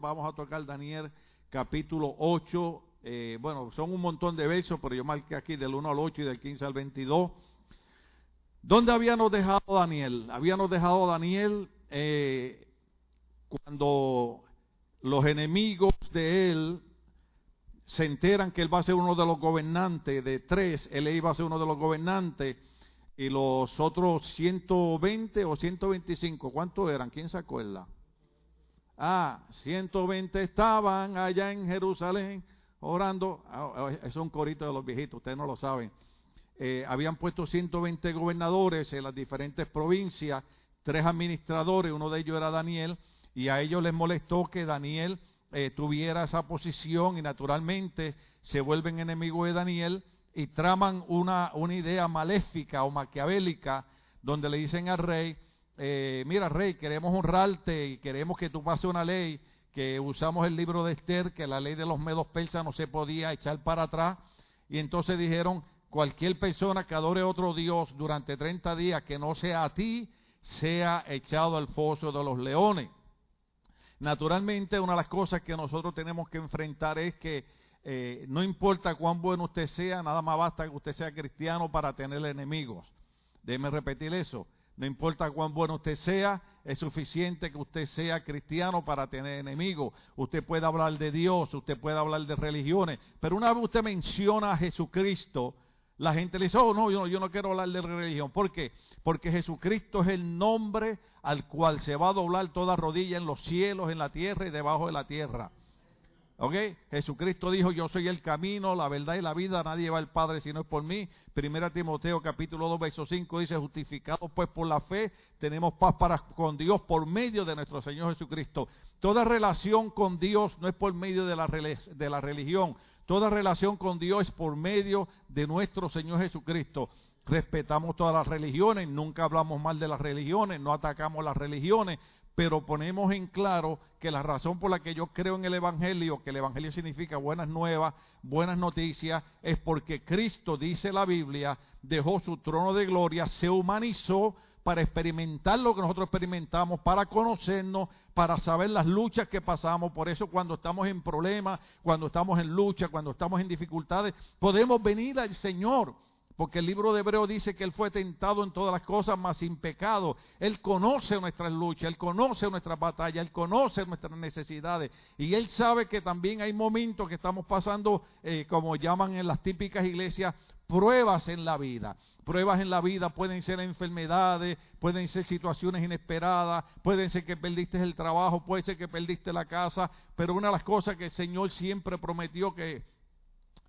Vamos a tocar Daniel capítulo 8. Eh, bueno, son un montón de versos, pero yo marqué aquí del 1 al 8 y del 15 al 22. ¿Dónde habíamos dejado Daniel? Habíamos dejado Daniel eh, cuando los enemigos de él se enteran que él va a ser uno de los gobernantes, de tres, él iba a ser uno de los gobernantes, y los otros 120 o 125, ¿cuántos eran? ¿Quién se acuerda? Ah, 120 estaban allá en Jerusalén orando. Ah, ah, es un corito de los viejitos, ustedes no lo saben. Eh, habían puesto 120 gobernadores en las diferentes provincias, tres administradores, uno de ellos era Daniel, y a ellos les molestó que Daniel eh, tuviera esa posición y naturalmente se vuelven enemigos de Daniel y traman una, una idea maléfica o maquiavélica donde le dicen al rey, eh, mira rey, queremos honrarte y queremos que tú pases una ley, que usamos el libro de Esther, que la ley de los medos persas no se podía echar para atrás, y entonces dijeron, cualquier persona que adore otro Dios durante 30 días que no sea a ti, sea echado al foso de los leones. Naturalmente, una de las cosas que nosotros tenemos que enfrentar es que eh, no importa cuán bueno usted sea, nada más basta que usted sea cristiano para tener enemigos. Déjeme repetir eso. No importa cuán bueno usted sea, es suficiente que usted sea cristiano para tener enemigos. Usted puede hablar de Dios, usted puede hablar de religiones, pero una vez usted menciona a Jesucristo, la gente le dice, oh no, yo no, yo no quiero hablar de religión. ¿Por qué? Porque Jesucristo es el nombre al cual se va a doblar toda rodilla en los cielos, en la tierra y debajo de la tierra. ¿Ok? Jesucristo dijo, yo soy el camino, la verdad y la vida, nadie va al Padre si no es por mí. Primera Timoteo capítulo 2, verso 5 dice, justificados pues por la fe, tenemos paz para con Dios por medio de nuestro Señor Jesucristo. Toda relación con Dios no es por medio de la, de la religión, toda relación con Dios es por medio de nuestro Señor Jesucristo respetamos todas las religiones, nunca hablamos mal de las religiones, no atacamos las religiones, pero ponemos en claro que la razón por la que yo creo en el Evangelio, que el Evangelio significa buenas nuevas, buenas noticias, es porque Cristo, dice la Biblia, dejó su trono de gloria, se humanizó para experimentar lo que nosotros experimentamos, para conocernos, para saber las luchas que pasamos. Por eso cuando estamos en problemas, cuando estamos en lucha, cuando estamos en dificultades, podemos venir al Señor porque el libro de Hebreo dice que Él fue tentado en todas las cosas, mas sin pecado. Él conoce nuestras luchas, Él conoce nuestras batallas, Él conoce nuestras necesidades. Y Él sabe que también hay momentos que estamos pasando, eh, como llaman en las típicas iglesias, pruebas en la vida. Pruebas en la vida pueden ser enfermedades, pueden ser situaciones inesperadas, pueden ser que perdiste el trabajo, puede ser que perdiste la casa, pero una de las cosas que el Señor siempre prometió que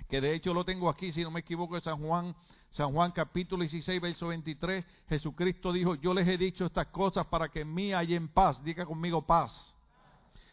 que de hecho lo tengo aquí, si no me equivoco, de San Juan, San Juan capítulo 16, verso 23, Jesucristo dijo, yo les he dicho estas cosas para que en mí haya en paz, diga conmigo paz.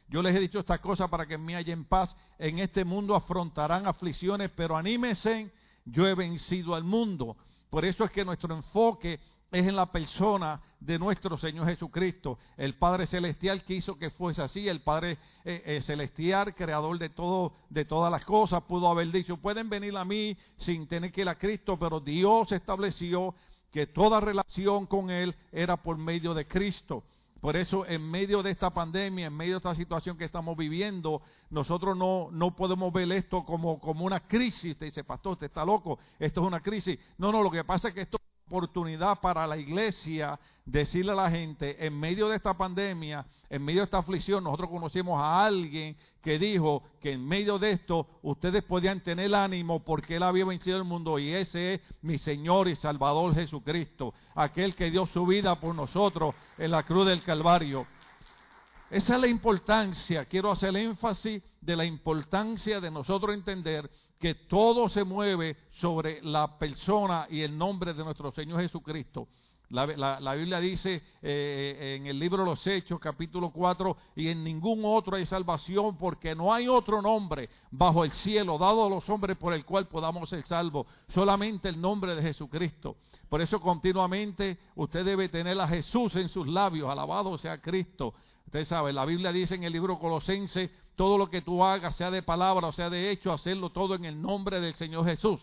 Yo les he dicho estas cosas para que en mí haya en paz. En este mundo afrontarán aflicciones, pero anímense, yo he vencido al mundo. Por eso es que nuestro enfoque es en la persona de nuestro Señor Jesucristo, el Padre Celestial quiso que fuese así, el Padre eh, eh, Celestial, creador de todo, de todas las cosas, pudo haber dicho, pueden venir a mí sin tener que ir a Cristo, pero Dios estableció que toda relación con Él era por medio de Cristo. Por eso, en medio de esta pandemia, en medio de esta situación que estamos viviendo, nosotros no, no podemos ver esto como, como una crisis. Usted dice, pastor, usted está loco, esto es una crisis. No, no, lo que pasa es que esto oportunidad para la iglesia decirle a la gente, en medio de esta pandemia, en medio de esta aflicción, nosotros conocimos a alguien que dijo que en medio de esto ustedes podían tener ánimo porque él había vencido el mundo y ese es mi Señor y Salvador Jesucristo, aquel que dio su vida por nosotros en la cruz del Calvario. Esa es la importancia, quiero hacer énfasis de la importancia de nosotros entender que todo se mueve sobre la persona y el nombre de nuestro Señor Jesucristo. La, Biblia dice eh, en el libro de los Hechos, capítulo 4, y en ningún otro hay salvación, porque no hay otro nombre bajo el cielo dado a los hombres por el cual podamos ser salvos, solamente el nombre de Jesucristo. Por eso continuamente usted debe tener a Jesús en sus labios, alabado sea Cristo. Usted sabe, la Biblia dice en el libro Colosense, todo lo que tú hagas, sea de palabra o sea de hecho, hacerlo todo en el nombre del Señor Jesús.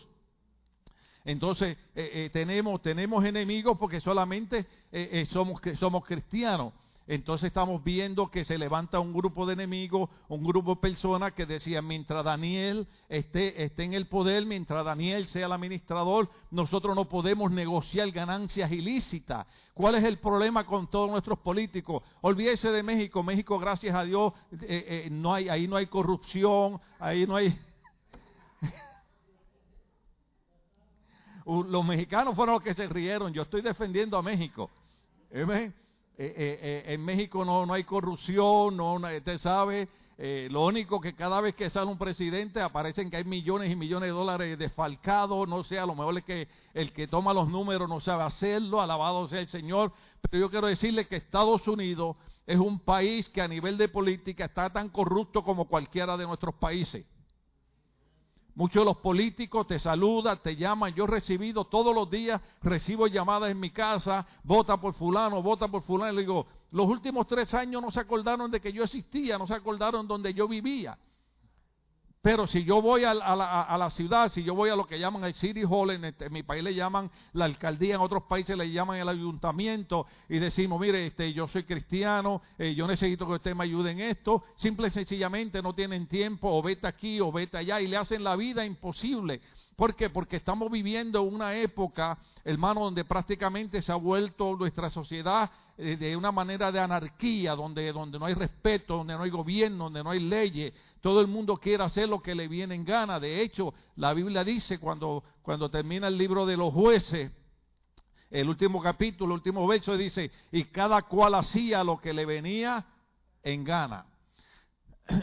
Entonces, eh, eh, tenemos, tenemos enemigos porque solamente eh, somos, somos cristianos. Entonces estamos viendo que se levanta un grupo de enemigos, un grupo de personas que decían, mientras Daniel esté, esté en el poder, mientras Daniel sea el administrador, nosotros no podemos negociar ganancias ilícitas. ¿Cuál es el problema con todos nuestros políticos? Olvídese de México. México, gracias a Dios, eh, eh, ahí no hay corrupción, ahí no hay... los mexicanos fueron los que se rieron. Yo estoy defendiendo a México. Eh, eh, eh, en México no, no hay corrupción, no, usted sabe, lo único que cada vez que sale un presidente aparecen que hay millones y millones de dólares desfalcados, no sé, a lo mejor es que el que toma los números no sabe hacerlo, alabado sea el Señor, pero yo quiero decirle que Estados Unidos es un país que a nivel de política está tan corrupto como cualquiera de nuestros países. Muchos de los políticos te saludan, te llaman. Yo he recibido todos los días, recibo llamadas en mi casa, vota por fulano, vota por fulano. Le digo, los últimos tres años no se acordaron de que yo existía, no se acordaron donde yo vivía. Pero si yo voy a, la, ciudad, si yo voy a lo que llaman el City Hall, este, en, mi país le llaman la alcaldía, en otros países le llaman el ayuntamiento, y decimos, mire, este, yo soy cristiano, eh, yo necesito que usted me ayude en esto, simple y sencillamente no tienen tiempo, o vete aquí o vete allá, y le hacen la vida imposible. ¿Por qué? Porque estamos viviendo una época, hermano, donde prácticamente se ha vuelto nuestra sociedad eh, de una manera de anarquía, donde, donde no hay respeto, donde no hay gobierno, donde no hay leyes, todo el mundo quiere hacer lo que le viene en gana. De hecho, la Biblia dice cuando, cuando termina el libro de los jueces, el último capítulo, el último verso dice, y cada cual hacía lo que le venía en gana.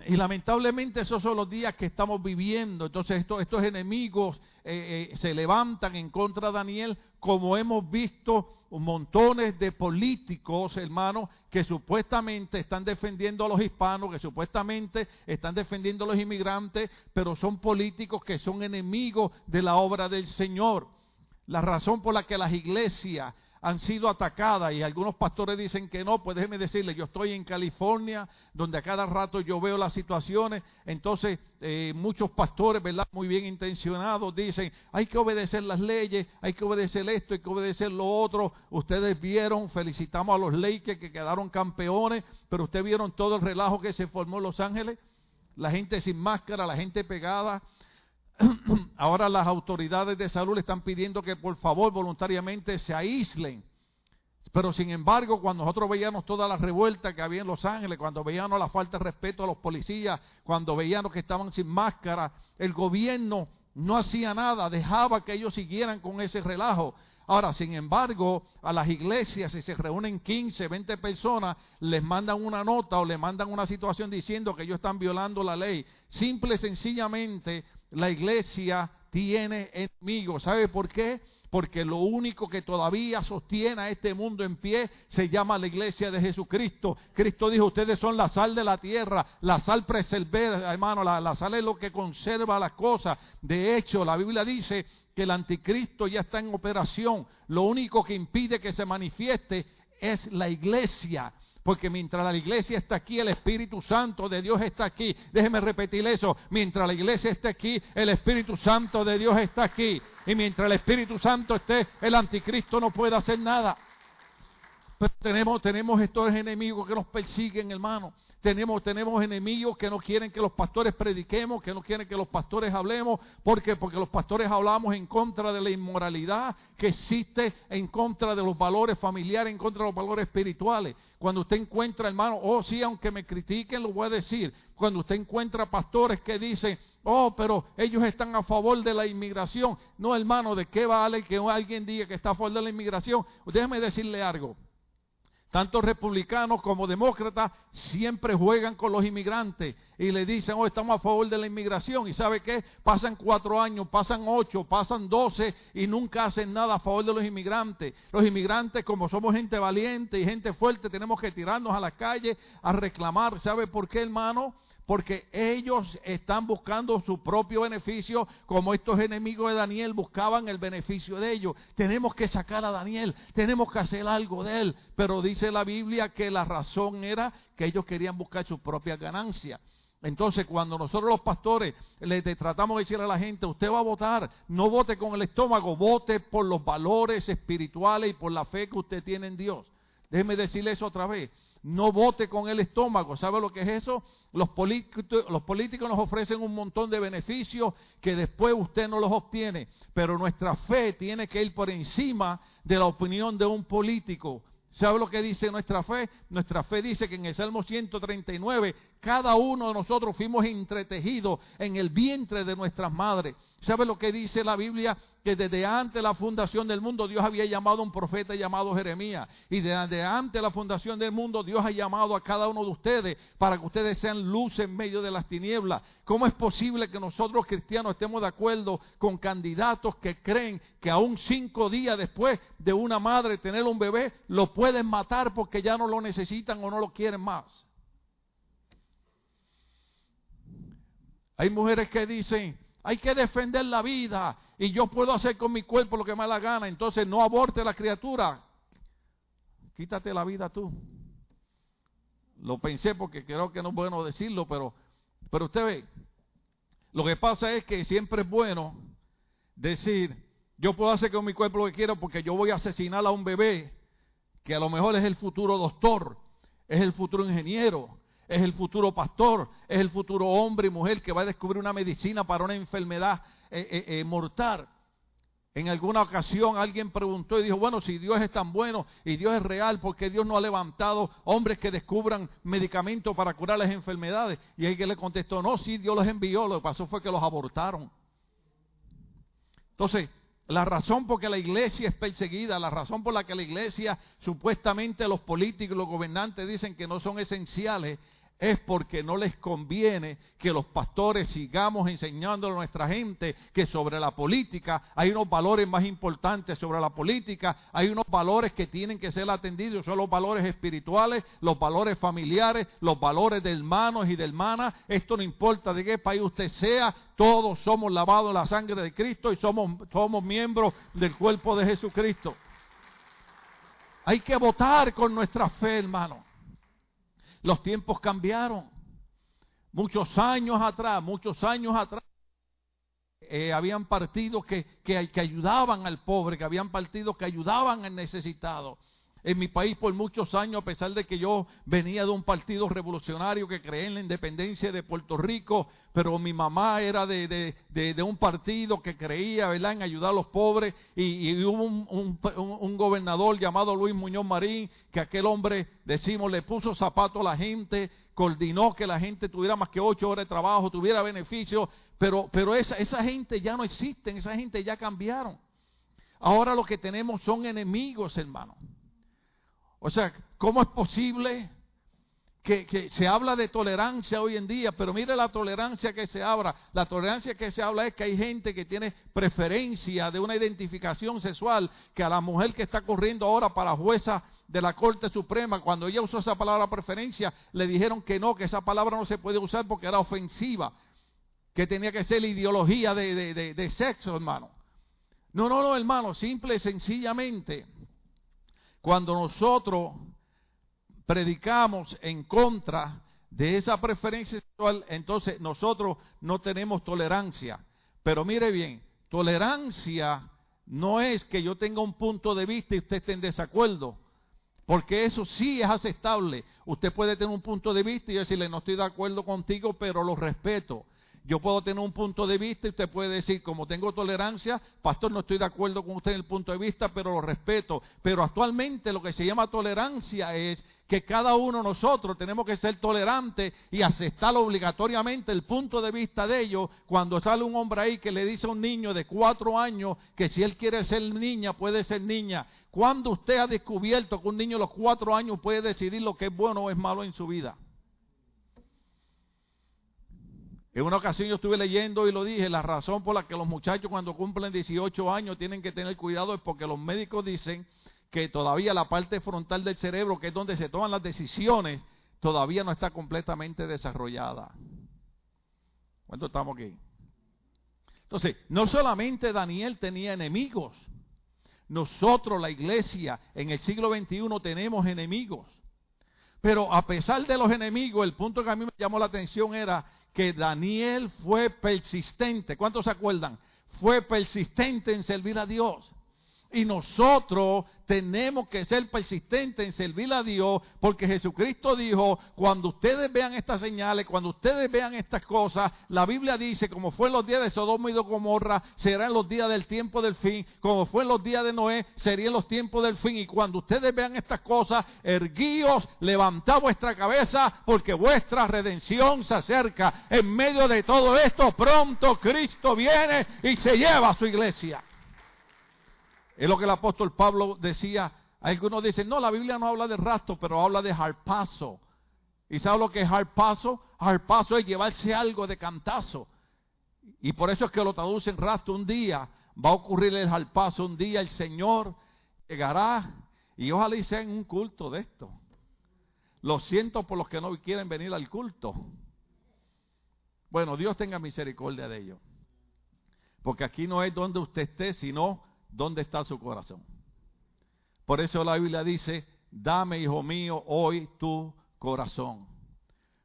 Y lamentablemente esos son los días que estamos viviendo. Entonces estos, enemigos eh, eh, se levantan en contra de Daniel, como hemos visto montones de políticos, hermanos, que supuestamente están defendiendo a los hispanos, que supuestamente están defendiendo a los inmigrantes, pero son políticos que son enemigos de la obra del Señor. La razón por la que las iglesias han sido atacadas y algunos pastores dicen que no, pues déjeme decirle, yo estoy en California, donde a cada rato yo veo las situaciones, entonces eh, muchos pastores, ¿verdad? Muy bien intencionados, dicen, hay que obedecer las leyes, hay que obedecer esto, hay que obedecer lo otro. Ustedes vieron, felicitamos a los Lakers que quedaron campeones, pero ustedes vieron todo el relajo que se formó en Los Ángeles, la gente sin máscara, la gente pegada, ahora las autoridades de salud le están pidiendo que por favor voluntariamente se aíslen. Pero sin embargo, cuando nosotros veíamos toda la revuelta que había en Los Ángeles, cuando veíamos la falta de respeto a los policías, cuando veíamos que estaban sin máscara, el gobierno no hacía nada, dejaba que ellos siguieran con ese relajo. Ahora, sin embargo, a las iglesias, si se reúnen 15, 20 personas, les mandan una nota o les mandan una situación diciendo que ellos están violando la ley. Simple y sencillamente la iglesia tiene enemigos. ¿Sabe por qué? Porque lo único que todavía sostiene a este mundo en pie se llama la iglesia de Jesucristo. Cristo dijo, ustedes son la sal de la tierra, la sal preservada, hermano, la, la sal es lo que conserva las cosas. De hecho, la Biblia dice que el anticristo ya está en operación. Lo único que impide que se manifieste es la iglesia. Porque mientras la iglesia está aquí, el Espíritu Santo de Dios está aquí. Déjeme repetir eso. Mientras la iglesia esté aquí, el Espíritu Santo de Dios está aquí. Y mientras el Espíritu Santo esté, el anticristo no puede hacer nada. Pero tenemos, tenemos estos enemigos que nos persiguen, hermano. Tenemos, tenemos enemigos que no quieren que los pastores prediquemos, que no quieren que los pastores hablemos. ¿Por qué? Porque los pastores hablamos en contra de la inmoralidad que existe, en contra de los valores familiares, en contra de los valores espirituales. Cuando usted encuentra, hermano, oh sí, aunque me critiquen, lo voy a decir. Cuando usted encuentra pastores que dicen, oh, pero ellos están a favor de la inmigración. No, hermano, ¿de qué vale que alguien diga que está a favor de la inmigración? Déjeme decirle algo. Tanto republicanos como demócratas siempre juegan con los inmigrantes y le dicen, oh, estamos a favor de la inmigración. ¿Y sabe qué? Pasan cuatro años, pasan ocho, pasan doce y nunca hacen nada a favor de los inmigrantes. Los inmigrantes, como somos gente valiente y gente fuerte, tenemos que tirarnos a la calle a reclamar. ¿Sabe por qué, hermano? Porque ellos están buscando su propio beneficio, como estos enemigos de Daniel buscaban el beneficio de ellos. Tenemos que sacar a Daniel, tenemos que hacer algo de él, pero dice la Biblia que la razón era que ellos querían buscar su propia ganancia. Entonces, cuando nosotros los pastores le tratamos de decir a la gente, usted va a votar, no vote con el estómago, vote por los valores espirituales y por la fe que usted tiene en Dios. Déjeme decirle eso otra vez. No vote con el estómago. ¿Sabe lo que es eso? Los, los políticos nos ofrecen un montón de beneficios que después usted no los obtiene, pero nuestra fe tiene que ir por encima de la opinión de un político. ¿Sabe lo que dice nuestra fe? Nuestra fe dice que en el Salmo 139 cada uno de nosotros fuimos entretejidos en el vientre de nuestras madres. ¿Sabe lo que dice la Biblia? Que desde antes de la fundación del mundo Dios había llamado a un profeta llamado Jeremías. Y desde antes de la fundación del mundo Dios ha llamado a cada uno de ustedes para que ustedes sean luz en medio de las tinieblas. ¿Cómo es posible que nosotros cristianos estemos de acuerdo con candidatos que creen que aún cinco días después de una madre tener un bebé lo pueden matar porque ya no lo necesitan o no lo quieren más? Hay mujeres que dicen, hay que defender la vida y yo puedo hacer con mi cuerpo lo que me da la gana, entonces no aborte la criatura. Quítate la vida tú. Lo pensé porque creo que no es bueno decirlo, pero, pero usted ve, lo que pasa es que siempre es bueno decir, yo puedo hacer con mi cuerpo lo que quiero porque yo voy a asesinar a un bebé que a lo mejor es el futuro doctor, es el futuro ingeniero, es el futuro pastor, es el futuro hombre y mujer que va a descubrir una medicina para una enfermedad eh, eh, eh. En alguna ocasión alguien preguntó y dijo, bueno, si Dios es tan bueno y Dios es real, ¿por qué Dios no ha levantado hombres que descubran medicamentos para curar las enfermedades? Y alguien le contestó, no, sí, Dios los envió, lo que pasó fue que los abortaron. Entonces, la razón por que la iglesia es perseguida, la razón por la que la iglesia, supuestamente los políticos, los gobernantes dicen que no son esenciales, es porque no les conviene que los pastores sigamos enseñando a nuestra gente que sobre la política hay unos valores más importantes sobre la política, hay unos valores que tienen que ser atendidos, son los valores espirituales, los valores familiares, los valores de hermanos y de hermanas. Esto no importa de qué país usted sea, todos somos lavados en la sangre de Cristo y somos, somos miembros del cuerpo de Jesucristo. Hay que votar con nuestra fe, hermano. Los tiempos cambiaron. Muchos años atrás, muchos años atrás, eh, habían partidos que, que, que ayudaban al pobre, que habían partidos que ayudaban al necesitado en mi país por muchos años, a pesar de que yo venía de un partido revolucionario que creía en la independencia de Puerto Rico, pero mi mamá era de, un partido que creía ¿verdad? en ayudar a los pobres y, hubo un, gobernador llamado Luis Muñoz Marín, que aquel hombre, decimos, le puso zapatos a la gente, coordinó que la gente tuviera más que ocho horas de trabajo, tuviera beneficios, pero, pero esa, esa gente ya no existe, esa gente ya cambiaron. Ahora lo que tenemos son enemigos, hermano. O sea, ¿cómo es posible que, se habla de tolerancia hoy en día? Pero mire la tolerancia que se habla. La tolerancia que se habla es que hay gente que tiene preferencia de una identificación sexual, que a la mujer que está corriendo ahora para jueza de la Corte Suprema, cuando ella usó esa palabra preferencia, le dijeron que no, que esa palabra no se puede usar porque era ofensiva, que tenía que ser la ideología de, de sexo, hermano. No, no, no, hermano, simple y sencillamente cuando nosotros predicamos en contra de esa preferencia sexual, entonces nosotros no tenemos tolerancia. Pero mire bien, tolerancia no es que yo tenga un punto de vista y usted esté en desacuerdo, porque eso sí es aceptable. Usted puede tener un punto de vista y decirle, no estoy de acuerdo contigo, pero lo respeto. Yo puedo tener un punto de vista y usted puede decir, como tengo tolerancia, pastor, no estoy de acuerdo con usted en el punto de vista, pero lo respeto. Pero actualmente lo que se llama tolerancia es que cada uno de nosotros tenemos que ser tolerantes y aceptar obligatoriamente el punto de vista de ellos cuando sale un hombre ahí que le dice a un niño de cuatro años que si él quiere ser niña, puede ser niña. Cuando usted ha descubierto que un niño de los cuatro años puede decidir lo que es bueno o es malo en su vida? En una ocasión yo estuve leyendo y lo dije, la razón por la que los muchachos cuando cumplen 18 años tienen que tener cuidado es porque los médicos dicen que todavía la parte frontal del cerebro, que es donde se toman las decisiones, todavía no está completamente desarrollada. ¿Cuánto estamos aquí? Entonces, no solamente Daniel tenía enemigos, nosotros, la iglesia, en el siglo XXI tenemos enemigos. Pero a pesar de los enemigos, el punto que a mí me llamó la atención era que Daniel fue persistente. ¿Cuántos se acuerdan? Fue persistente en servir a Dios. Y nosotros tenemos que ser persistentes en servir a Dios, porque Jesucristo dijo, cuando ustedes vean estas señales, cuando ustedes vean estas cosas, la Biblia dice, como fue en los días de Sodoma y de Gomorra, será en los días del tiempo del fin, como fue en los días de Noé, sería en los tiempos del fin. Y cuando ustedes vean estas cosas, erguíos, levantad vuestra cabeza, porque vuestra redención se acerca. En medio de todo esto, pronto Cristo viene y se lleva a su iglesia. Es lo que el apóstol Pablo decía. Algunos dicen, no, la Biblia no habla de rastro, pero habla de harpazo. ¿Y sabe lo que es harpazo? Harpazo es llevarse algo de cantazo. Y por eso es que lo traducen rastro. Un día va a ocurrir el harpazo, un día el Señor llegará y ojalá y sea en un culto de esto. Lo siento por los que no quieren venir al culto. Bueno, Dios tenga misericordia de ellos. Porque aquí no es donde usted esté, sino ¿Dónde está su corazón? Por eso la Biblia dice, dame, hijo mío, hoy tu corazón.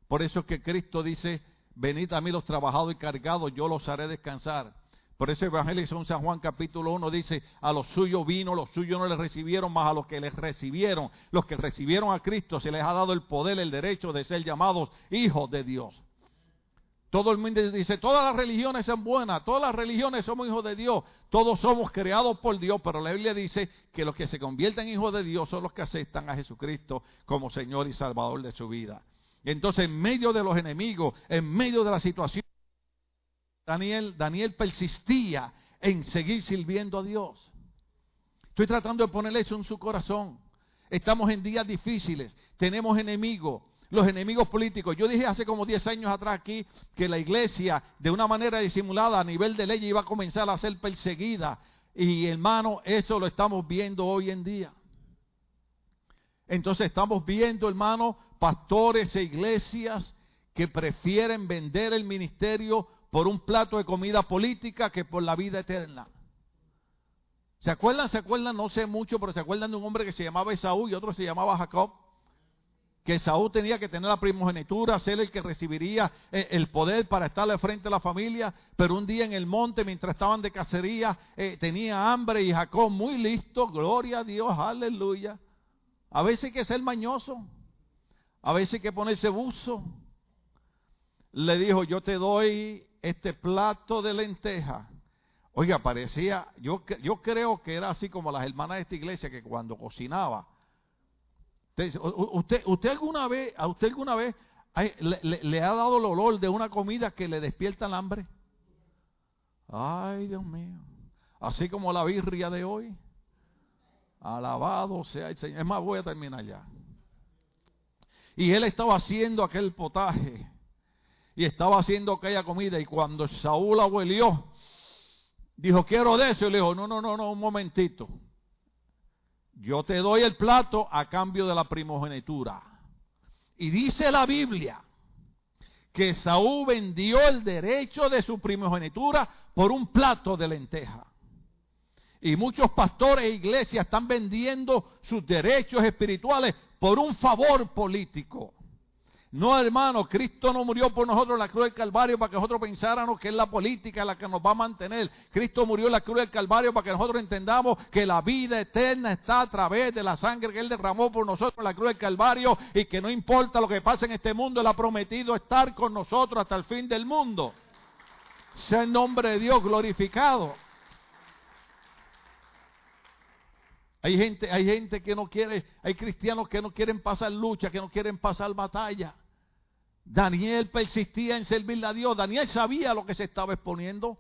Por eso es que Cristo dice, venid a mí los trabajados y cargados, yo los haré descansar. Por eso el Evangelio de San Juan capítulo 1 dice, a los suyos vino, los suyos no les recibieron, más a los que les recibieron, los que recibieron a Cristo, se les ha dado el poder, el derecho de ser llamados hijos de Dios. Todo el mundo dice, todas las religiones son buenas, todas las religiones somos hijos de Dios, todos somos creados por Dios, pero la Biblia dice que los que se convierten en hijos de Dios son los que aceptan a Jesucristo como Señor y Salvador de su vida. Entonces, en medio de los enemigos, en medio de la situación, Daniel, Daniel persistía en seguir sirviendo a Dios. Estoy tratando de ponerle eso en su corazón. Estamos en días difíciles, tenemos enemigos, los enemigos políticos. Yo dije hace como 10 años atrás aquí que la iglesia, de una manera disimulada a nivel de ley, iba a comenzar a ser perseguida. Y hermano, eso lo estamos viendo hoy en día. Entonces estamos viendo, hermano, pastores e iglesias que prefieren vender el ministerio por un plato de comida política que por la vida eterna. ¿Se acuerdan? ¿Se acuerdan? No sé mucho, pero ¿se acuerdan de un hombre que se llamaba Esaú y otro se llamaba Jacob? Que Saúl tenía que tener la primogenitura, ser el que recibiría eh, el poder para estarle frente a la familia, pero un día en el monte, mientras estaban de cacería, eh, tenía hambre y Jacob muy listo, gloria a Dios, aleluya. A veces hay que ser mañoso, a veces hay que ponerse buzo. Le dijo, yo te doy este plato de lenteja. Oiga, parecía, yo, yo creo que era así como las hermanas de esta iglesia que cuando cocinaba, Usted, usted, alguna vez, a usted alguna vez le, ha dado el olor de una comida que le despierta el hambre. Ay, Dios mío. Así como la birria de hoy. Alabado sea el Señor. Es más, voy a terminar ya. Y él estaba haciendo aquel potaje. Y estaba haciendo aquella comida. Y cuando Saúl abuelió, dijo, quiero de eso. Y le dijo, no, no, no, no, un momentito yo te doy el plato a cambio de la primogenitura. Y dice la Biblia que Saúl vendió el derecho de su primogenitura por un plato de lenteja. Y muchos pastores e iglesias están vendiendo sus derechos espirituales por un favor político. No, hermano, Cristo no murió por nosotros en la cruz del Calvario para que nosotros pensáramos que es la política la que nos va a mantener. Cristo murió en la cruz del Calvario para que nosotros entendamos que la vida eterna está a través de la sangre que Él derramó por nosotros en la cruz del Calvario y que no importa lo que pase en este mundo, Él ha prometido estar con nosotros hasta el fin del mundo. Sea el nombre de Dios glorificado. Hay gente, hay gente que no quiere, hay cristianos que no quieren pasar lucha, que no quieren pasar batalla. Daniel persistía en servirle a Dios. Daniel sabía lo que se estaba exponiendo.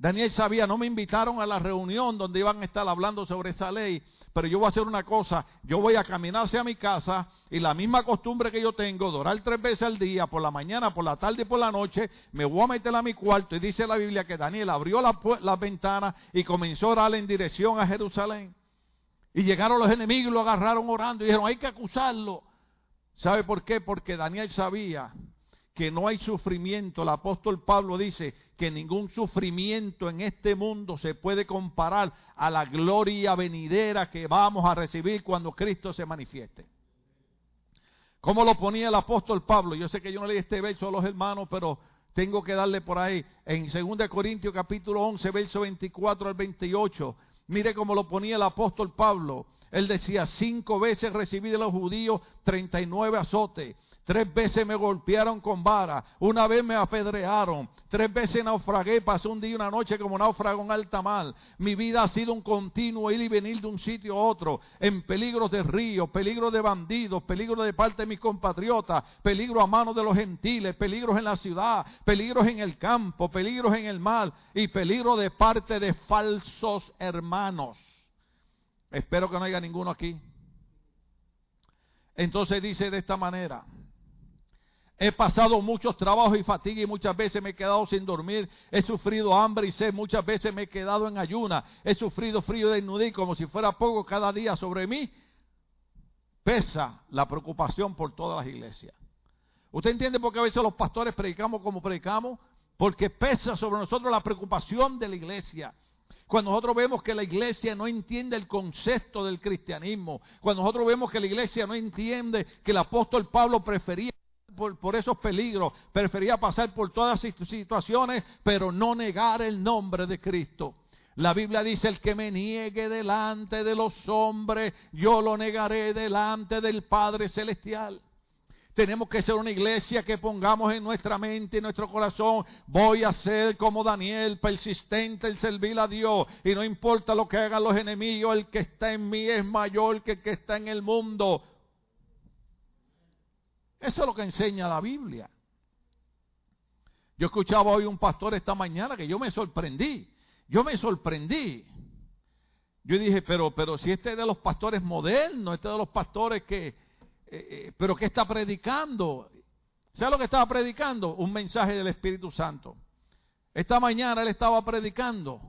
Daniel sabía, no me invitaron a la reunión donde iban a estar hablando sobre esa ley, pero yo voy a hacer una cosa, yo voy a caminar hacia mi casa y la misma costumbre que yo tengo de orar tres veces al día, por la mañana, por la tarde y por la noche, me voy a meter a mi cuarto y dice la Biblia que Daniel abrió las la ventanas y comenzó a orar en dirección a Jerusalén. Y llegaron los enemigos lo agarraron orando y dijeron, hay que acusarlo. ¿Sabe por qué? Porque Daniel sabía que no hay sufrimiento. El apóstol Pablo dice que ningún sufrimiento en este mundo se puede comparar a la gloria venidera que vamos a recibir cuando Cristo se manifieste. ¿Cómo lo ponía el apóstol Pablo? Yo sé que yo no leí este verso a los hermanos, pero tengo que darle por ahí. En 2 Corintios capítulo 11, verso 24 al 28, Mire cómo lo ponía el apóstol Pablo. Él decía, cinco veces recibí de los judíos 39 azotes. Tres veces me golpearon con vara, una vez me apedrearon, tres veces naufragué, pasé un día y una noche como náufrago en alta mar. Mi vida ha sido un continuo ir y venir de un sitio a otro, en peligros de río, peligros de bandidos, peligros de parte de mis compatriotas, peligros a manos de los gentiles, peligros en la ciudad, peligros en el campo, peligros en el mar y peligro de parte de falsos hermanos. Espero que no haya ninguno aquí. Entonces dice de esta manera, He pasado muchos trabajos y fatiga y muchas veces me he quedado sin dormir. He sufrido hambre y sed. Muchas veces me he quedado en ayuna. He sufrido frío de nudí como si fuera poco cada día sobre mí. Pesa la preocupación por todas las iglesias. ¿Usted entiende por qué a veces los pastores predicamos como predicamos? Porque pesa sobre nosotros la preocupación de la iglesia. Cuando nosotros vemos que la iglesia no entiende el concepto del cristianismo, cuando nosotros vemos que la iglesia no entiende que el apóstol Pablo prefería por, esos peligros, prefería pasar por todas las situaciones, pero no negar el nombre de Cristo. La Biblia dice, el que me niegue delante de los hombres, yo lo negaré delante del Padre Celestial. Tenemos que ser una iglesia que pongamos en nuestra mente y nuestro corazón, voy a ser como Daniel, persistente en servir a Dios. Y no importa lo que hagan los enemigos, el que está en mí es mayor que el que está en el mundo. Eso es lo que enseña la Biblia. Yo escuchaba hoy un pastor esta mañana que yo me sorprendí. Yo me sorprendí. Yo dije, pero, pero si este es de los pastores modernos, este es de los pastores que, eh, eh, pero ¿qué está predicando? ¿Sabe lo que estaba predicando? Un mensaje del Espíritu Santo. Esta mañana él estaba predicando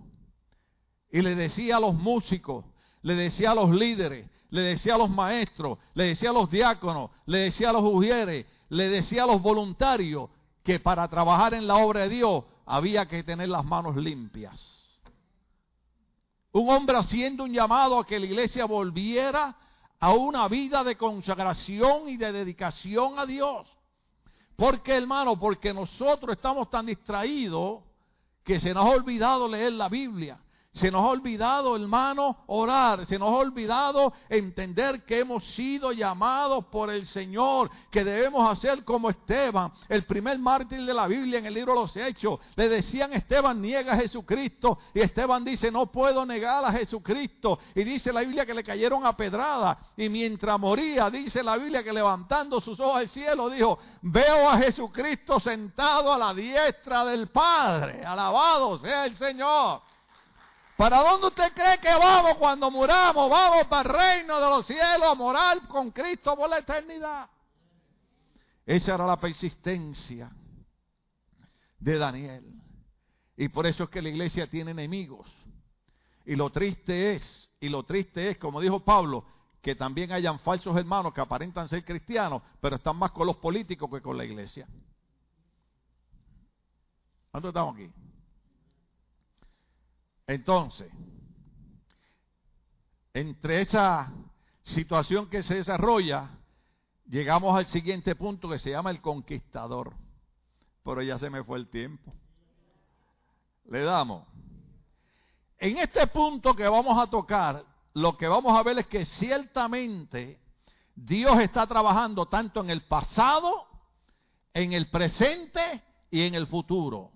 y le decía a los músicos, le decía a los líderes, le decía a los maestros, le decía a los diáconos, le decía a los ujieres, le decía a los voluntarios que para trabajar en la obra de Dios había que tener las manos limpias. Un hombre haciendo un llamado a que la iglesia volviera a una vida de consagración y de dedicación a Dios. ¿Por qué, hermano? Porque nosotros estamos tan distraídos que se nos ha olvidado leer la Biblia. Se nos ha olvidado, hermano, orar. Se nos ha olvidado entender que hemos sido llamados por el Señor, que debemos hacer como Esteban, el primer mártir de la Biblia en el libro de los Hechos. Le decían, Esteban niega a Jesucristo. Y Esteban dice, no puedo negar a Jesucristo. Y dice la Biblia que le cayeron a pedrada. Y mientras moría, dice la Biblia que levantando sus ojos al cielo, dijo, veo a Jesucristo sentado a la diestra del Padre. Alabado sea el Señor. ¿Para dónde usted cree que vamos cuando muramos? Vamos para el reino de los cielos a morar con Cristo por la eternidad. Esa era la persistencia de Daniel. Y por eso es que la iglesia tiene enemigos. Y lo triste es, y lo triste es, como dijo Pablo, que también hayan falsos hermanos que aparentan ser cristianos, pero están más con los políticos que con la iglesia. ¿Cuántos estamos aquí? Entonces, entre esa situación que se desarrolla, llegamos al siguiente punto que se llama el conquistador. Pero ya se me fue el tiempo. Le damos. En este punto que vamos a tocar, lo que vamos a ver es que ciertamente Dios está trabajando tanto en el pasado, en el presente y en el futuro.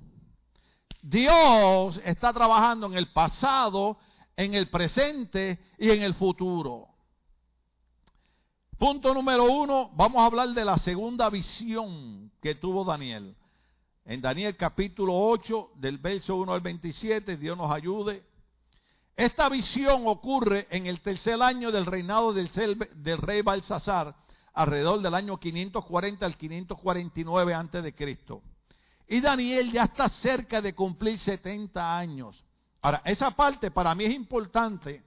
Dios está trabajando en el pasado, en el presente y en el futuro. Punto número uno, vamos a hablar de la segunda visión que tuvo Daniel. En Daniel capítulo 8, del verso 1 al 27, Dios nos ayude. Esta visión ocurre en el tercer año del reinado del, del rey Balsasar, alrededor del año 540 al 549 antes de Cristo. Y Daniel ya está cerca de cumplir 70 años. Ahora, esa parte para mí es importante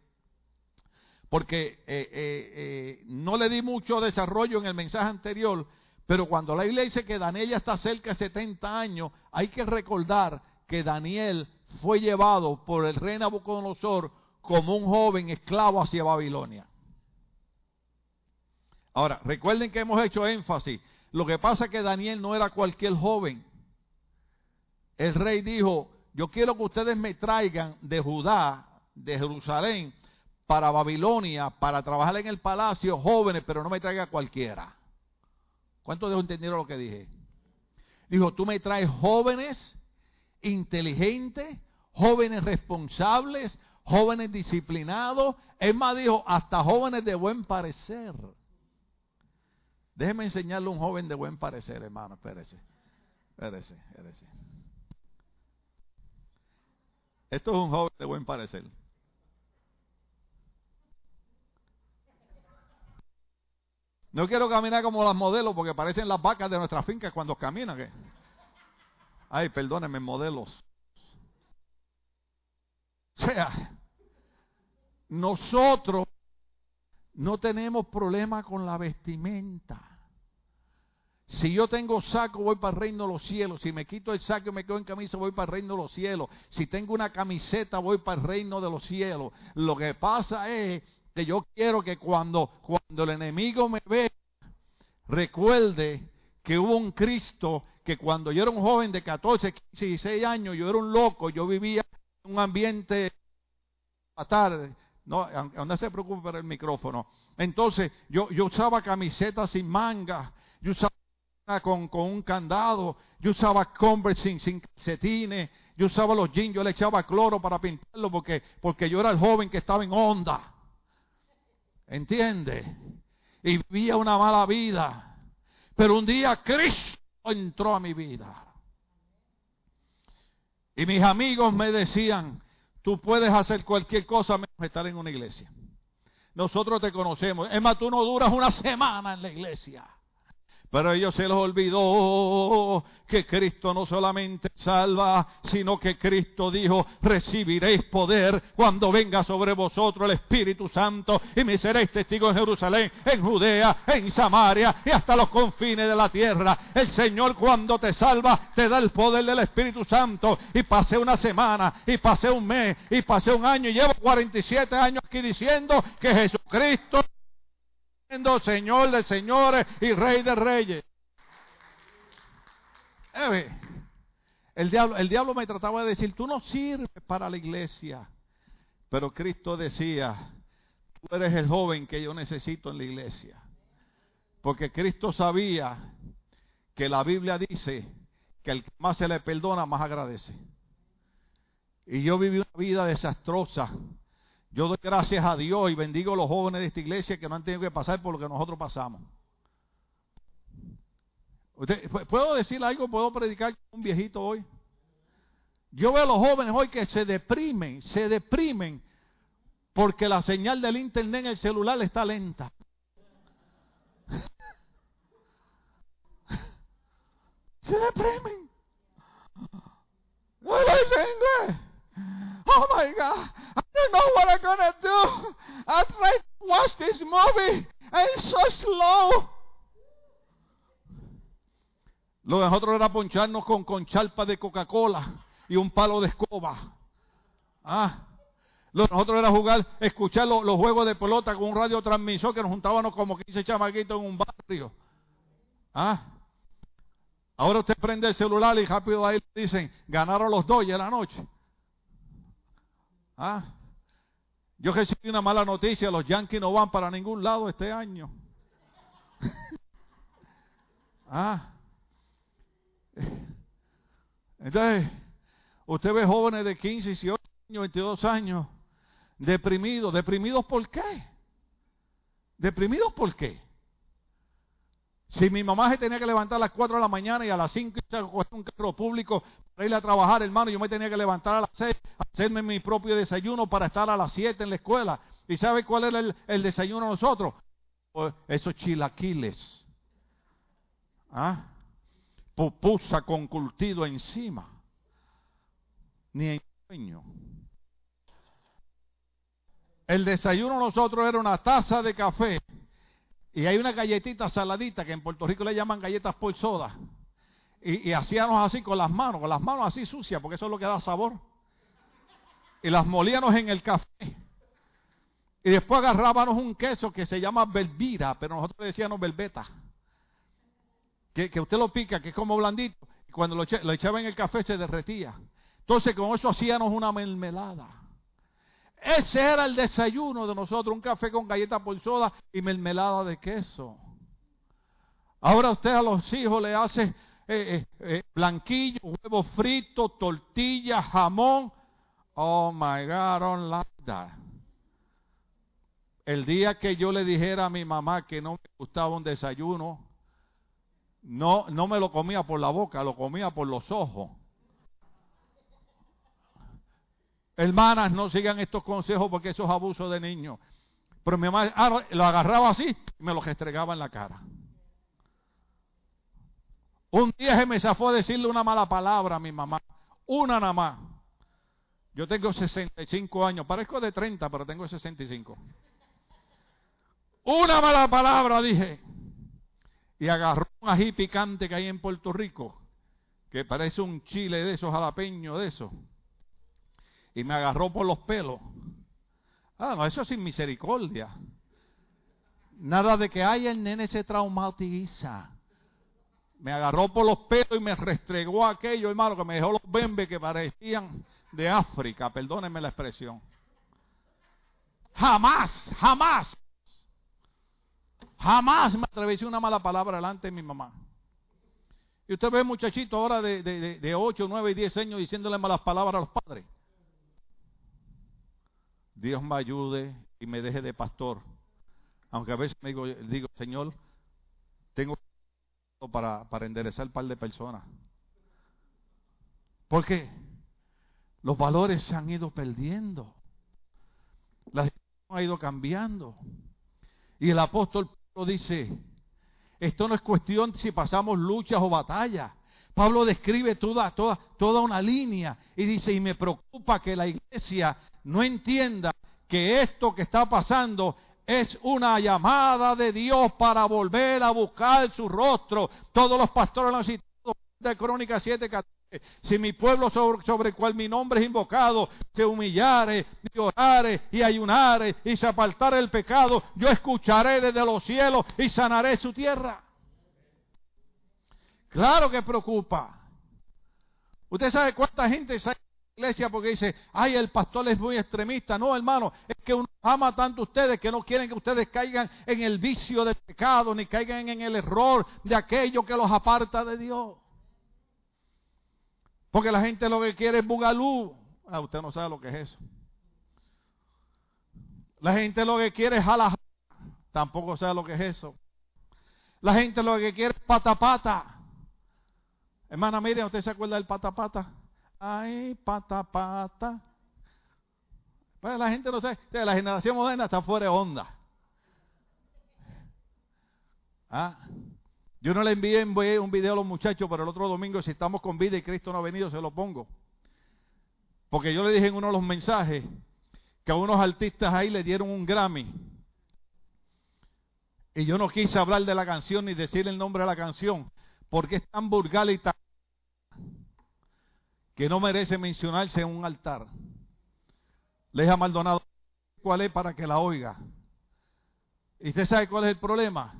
porque eh, eh, eh, no le di mucho desarrollo en el mensaje anterior, pero cuando la Biblia dice que Daniel ya está cerca de 70 años, hay que recordar que Daniel fue llevado por el rey Nabucodonosor como un joven esclavo hacia Babilonia. Ahora, recuerden que hemos hecho énfasis. Lo que pasa es que Daniel no era cualquier joven el rey dijo, yo quiero que ustedes me traigan de Judá, de Jerusalén para Babilonia, para trabajar en el palacio, jóvenes, pero no me traiga cualquiera. ¿Cuántos de entendieron lo que dije? Dijo, tú me traes jóvenes inteligentes, jóvenes responsables, jóvenes disciplinados. Es más, dijo, hasta jóvenes de buen parecer. Déjeme enseñarle a un joven de buen parecer, hermano. Espérese. Espérese, espérese. Esto es un joven de buen parecer. No quiero caminar como las modelos porque parecen las vacas de nuestras fincas cuando caminan. Ay, perdónenme, modelos. O sea, nosotros no tenemos problema con la vestimenta. Si yo tengo saco, voy para el reino de los cielos. Si me quito el saco y me quedo en camisa, voy para el reino de los cielos. Si tengo una camiseta, voy para el reino de los cielos. Lo que pasa es que yo quiero que cuando, cuando el enemigo me vea, recuerde que hubo un Cristo que cuando yo era un joven de 14, 15, 16 años, yo era un loco, yo vivía en un ambiente fatal. No, no se preocupe por el micrófono. Entonces, yo, yo usaba camisetas sin manga, yo usaba con, con un candado, yo usaba Converse sin, sin calcetines, yo usaba los jeans, yo le echaba cloro para pintarlo porque, porque yo era el joven que estaba en onda. ¿Entiende? Y vivía una mala vida. Pero un día Cristo entró a mi vida. Y mis amigos me decían, tú puedes hacer cualquier cosa menos estar en una iglesia. Nosotros te conocemos. Es más, tú no duras una semana en la iglesia. Pero ellos se les olvidó que Cristo no solamente salva, sino que Cristo dijo, recibiréis poder cuando venga sobre vosotros el Espíritu Santo y me seréis testigos en Jerusalén, en Judea, en Samaria y hasta los confines de la tierra. El Señor cuando te salva te da el poder del Espíritu Santo. Y pasé una semana, y pasé un mes, y pasé un año, y llevo 47 años aquí diciendo que Jesucristo Señor de señores y Rey de reyes. El diablo, el diablo me trataba de decir, tú no sirves para la iglesia. Pero Cristo decía, tú eres el joven que yo necesito en la iglesia. Porque Cristo sabía que la Biblia dice que el que más se le perdona, más agradece. Y yo viví una vida desastrosa yo doy gracias a Dios y bendigo a los jóvenes de esta iglesia que no han tenido que pasar por lo que nosotros pasamos. ¿Puedo decir algo? ¿Puedo predicar con un viejito hoy? Yo veo a los jóvenes hoy que se deprimen, se deprimen porque la señal del internet en el celular está lenta. Se deprimen. No lo inglés. Oh my God, I don't know what I'm gonna do. I tried to watch this movie and it's so slow. Lo de nosotros era poncharnos con, con charpa de Coca-Cola y un palo de escoba. Ah. Lo de nosotros era jugar, escuchar los, los juegos de pelota con un radiotransmisor que nos juntábamos como 15 chamaquitos en un barrio. Ah. Ahora usted prende el celular y rápido ahí le dicen, ganaron los dos y en la noche. Ah, yo recibí una mala noticia, los Yankees no van para ningún lado este año. ah. Entonces, usted ve jóvenes de 15, 18 años, 22 años, deprimidos. ¿Deprimidos por qué? ¿Deprimidos por qué? Si mi mamá se tenía que levantar a las 4 de la mañana y a las 5 se un carro público para ir a trabajar, hermano, yo me tenía que levantar a las 6, hacerme mi propio desayuno para estar a las 7 en la escuela. ¿Y sabe cuál era el, desayuno de nosotros? Pues esos chilaquiles. ¿Ah? Pupusa con curtido encima. Ni en sueño. El desayuno de nosotros era una taza de café y hay una galletita saladita que en Puerto Rico le llaman galletas por soda. Y, hacíamos así con las manos, con las manos así sucias, porque eso es lo que da sabor. Y las molíamos en el café. Y después agarrábamos un queso que se llama belvira, pero nosotros le decíamos belbeta. Que, que, usted lo pica, que es como blandito. Y cuando lo, lo echaba en el café se derretía. Entonces con eso hacíamos una mermelada. Ese era el desayuno de nosotros, un café con galleta por soda y mermelada de queso. Ahora usted a los hijos le hace eh, eh, eh, blanquillo, huevo frito, tortilla, jamón. Oh my God, don't like that. El día que yo le dijera a mi mamá que no me gustaba un desayuno, no, no me lo comía por la boca, lo comía por los ojos. Hermanas, no sigan estos consejos porque eso es abuso de niños. Pero mi mamá ah, lo agarraba así y me lo restregaba en la cara. Un día se me zafó decirle una mala palabra a mi mamá. Una nada más. Yo tengo 65 años. Parezco de 30, pero tengo 65. Una mala palabra dije. Y agarró un ají picante que hay en Puerto Rico. Que parece un chile de esos jalapeños de esos y me agarró por los pelos. Ah, no, eso es sin misericordia. Nada de que haya el nene se traumatiza. Me agarró por los pelos y me restregó aquello, hermano, que me dejó los bembes que parecían de África. Perdónenme la expresión. Jamás, jamás, jamás me atreví una mala palabra delante de mi mamá. Y usted ve muchachito ahora de, de, de 8, 9 y 10 años diciéndole malas palabras a los padres. Dios me ayude y me deje de pastor. Aunque a veces me digo, Señor, tengo para, para enderezar un par de personas. Porque los valores se han ido perdiendo. La situación ha ido cambiando. Y el apóstol Pablo dice, esto no es cuestión si pasamos luchas o batallas. Pablo describe toda, toda, toda una línea y dice, y me preocupa que la iglesia no entienda que esto que está pasando es una llamada de Dios para volver a buscar su rostro. Todos los pastores lo han citado de Crónica 7, Si mi pueblo sobre, el cual mi nombre es invocado se humillare, llorare y ayunare y se apartare el pecado, yo escucharé desde los cielos y sanaré su tierra. Claro que preocupa. Usted sabe cuánta gente sale iglesia porque dice, ay, el pastor es muy extremista. No, hermano, es que uno ama tanto a ustedes que no quieren que ustedes caigan en el vicio del pecado, ni caigan en el error de aquello que los aparta de Dios. Porque la gente lo que quiere es bugalú. Ah, usted no sabe lo que es eso. La gente lo que quiere es jalajá. Tampoco sabe lo que es eso. La gente lo que quiere es patapata. Hermana, mire, ¿usted se acuerda del patapata? Ay, pata, pata. Pues la gente no sabe. La generación moderna está fuera de onda. ¿Ah? Yo no le envié un video a los muchachos, pero el otro domingo, si estamos con vida y Cristo no ha venido, se lo pongo. Porque yo le dije en uno de los mensajes que a unos artistas ahí le dieron un Grammy. Y yo no quise hablar de la canción ni decir el nombre de la canción, porque es tan vulgar y tan que no merece mencionarse en un altar. Le dije a Maldonado cuál es para que la oiga. ¿Y usted sabe cuál es el problema?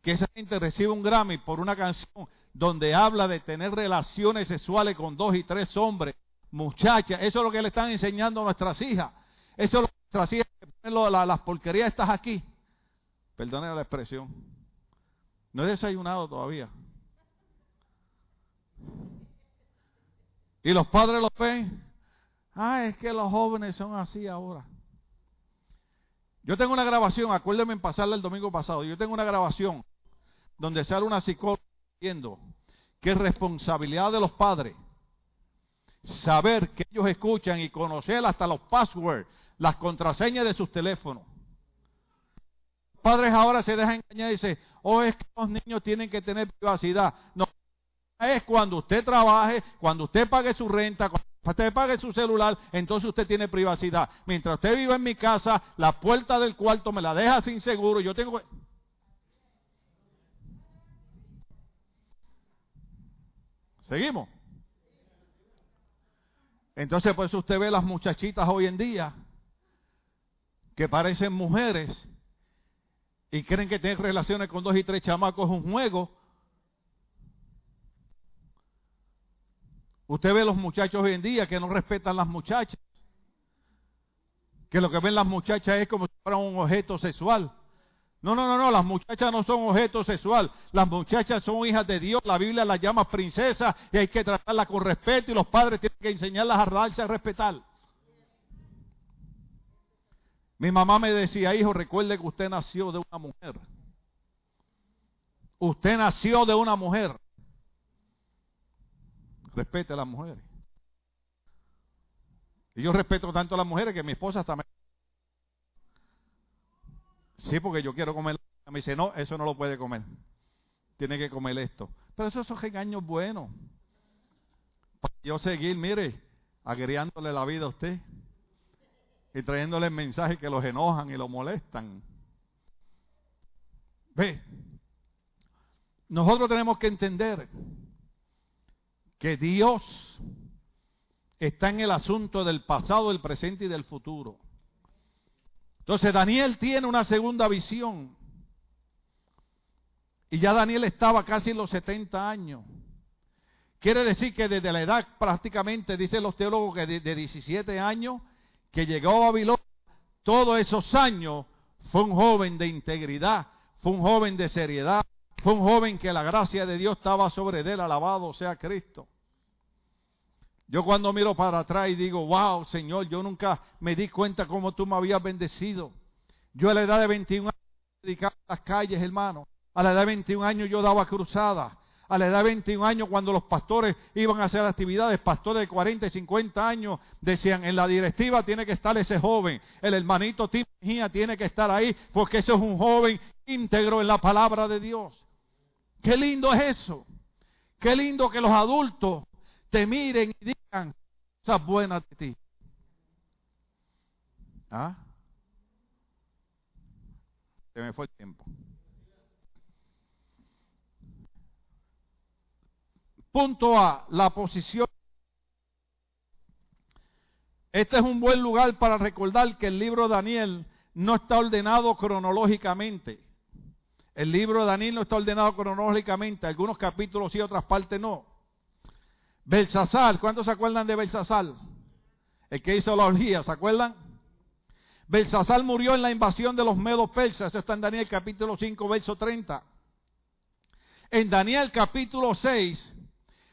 Que esa gente recibe un Grammy por una canción donde habla de tener relaciones sexuales con dos y tres hombres, muchachas. Eso es lo que le están enseñando a nuestras hijas. Eso es lo que nuestras hijas, las porquerías estas aquí. Perdone la expresión. No he desayunado todavía. Y los padres lo ven. Ah, es que los jóvenes son así ahora. Yo tengo una grabación, acuérdenme en pasarla el domingo pasado. Yo tengo una grabación donde sale una psicóloga diciendo que es responsabilidad de los padres saber que ellos escuchan y conocer hasta los passwords, las contraseñas de sus teléfonos. Los padres ahora se dejan engañar y dicen, oh, es que los niños tienen que tener privacidad. No, es cuando usted trabaje, cuando usted pague su renta, cuando usted pague su celular, entonces usted tiene privacidad. Mientras usted vive en mi casa, la puerta del cuarto me la deja sin seguro, yo tengo... ¿Seguimos? Entonces, pues usted ve las muchachitas hoy en día que parecen mujeres y creen que tener relaciones con dos y tres chamacos es un juego Usted ve los muchachos hoy en día que no respetan las muchachas. que lo que ven las muchachas es como si fuera un objeto sexual. No, no, no, no, las muchachas no son objeto sexual. Las muchachas son hijas de Dios. La Biblia las llama princesas y hay que tratarlas con respeto y los padres tienen que enseñarlas a darse a respetar. Mi mamá me decía, hijo, recuerde que usted nació de una mujer. Usted nació de una mujer. Respete a las mujeres. Y yo respeto tanto a las mujeres que mi esposa también. Sí, porque yo quiero comer. Me dice, no, eso no lo puede comer. Tiene que comer esto. Pero esos son engaños buenos. Para yo seguir, mire, agriándole la vida a usted. Y trayéndole mensajes que los enojan y lo molestan. Ve, nosotros tenemos que entender que Dios está en el asunto del pasado, del presente y del futuro. Entonces Daniel tiene una segunda visión. Y ya Daniel estaba casi en los 70 años. Quiere decir que desde la edad prácticamente, dicen los teólogos, que de 17 años que llegó a Babilonia, todos esos años fue un joven de integridad, fue un joven de seriedad, fue un joven que la gracia de Dios estaba sobre él, alabado sea Cristo. Yo cuando miro para atrás y digo, wow, Señor, yo nunca me di cuenta cómo tú me habías bendecido. Yo a la edad de 21 años dedicaba las calles, hermano. A la edad de 21 años yo daba cruzadas. A la edad de 21 años, cuando los pastores iban a hacer actividades, pastores de 40 y 50 años decían, en la directiva tiene que estar ese joven, el hermanito Tim tiene que estar ahí, porque ese es un joven íntegro en la palabra de Dios. Qué lindo es eso. Qué lindo que los adultos te miren y digan cosas buenas de ti. ¿Ah? Se me fue el tiempo. Punto A, la posición. Este es un buen lugar para recordar que el libro de Daniel no está ordenado cronológicamente. El libro de Daniel no está ordenado cronológicamente, algunos capítulos sí, otras partes no. Belsasar, ¿cuántos se acuerdan de Belsasar? El que hizo la orgía, ¿se acuerdan? Belsasar murió en la invasión de los medos persas, eso está en Daniel capítulo 5, verso 30. En Daniel capítulo 6,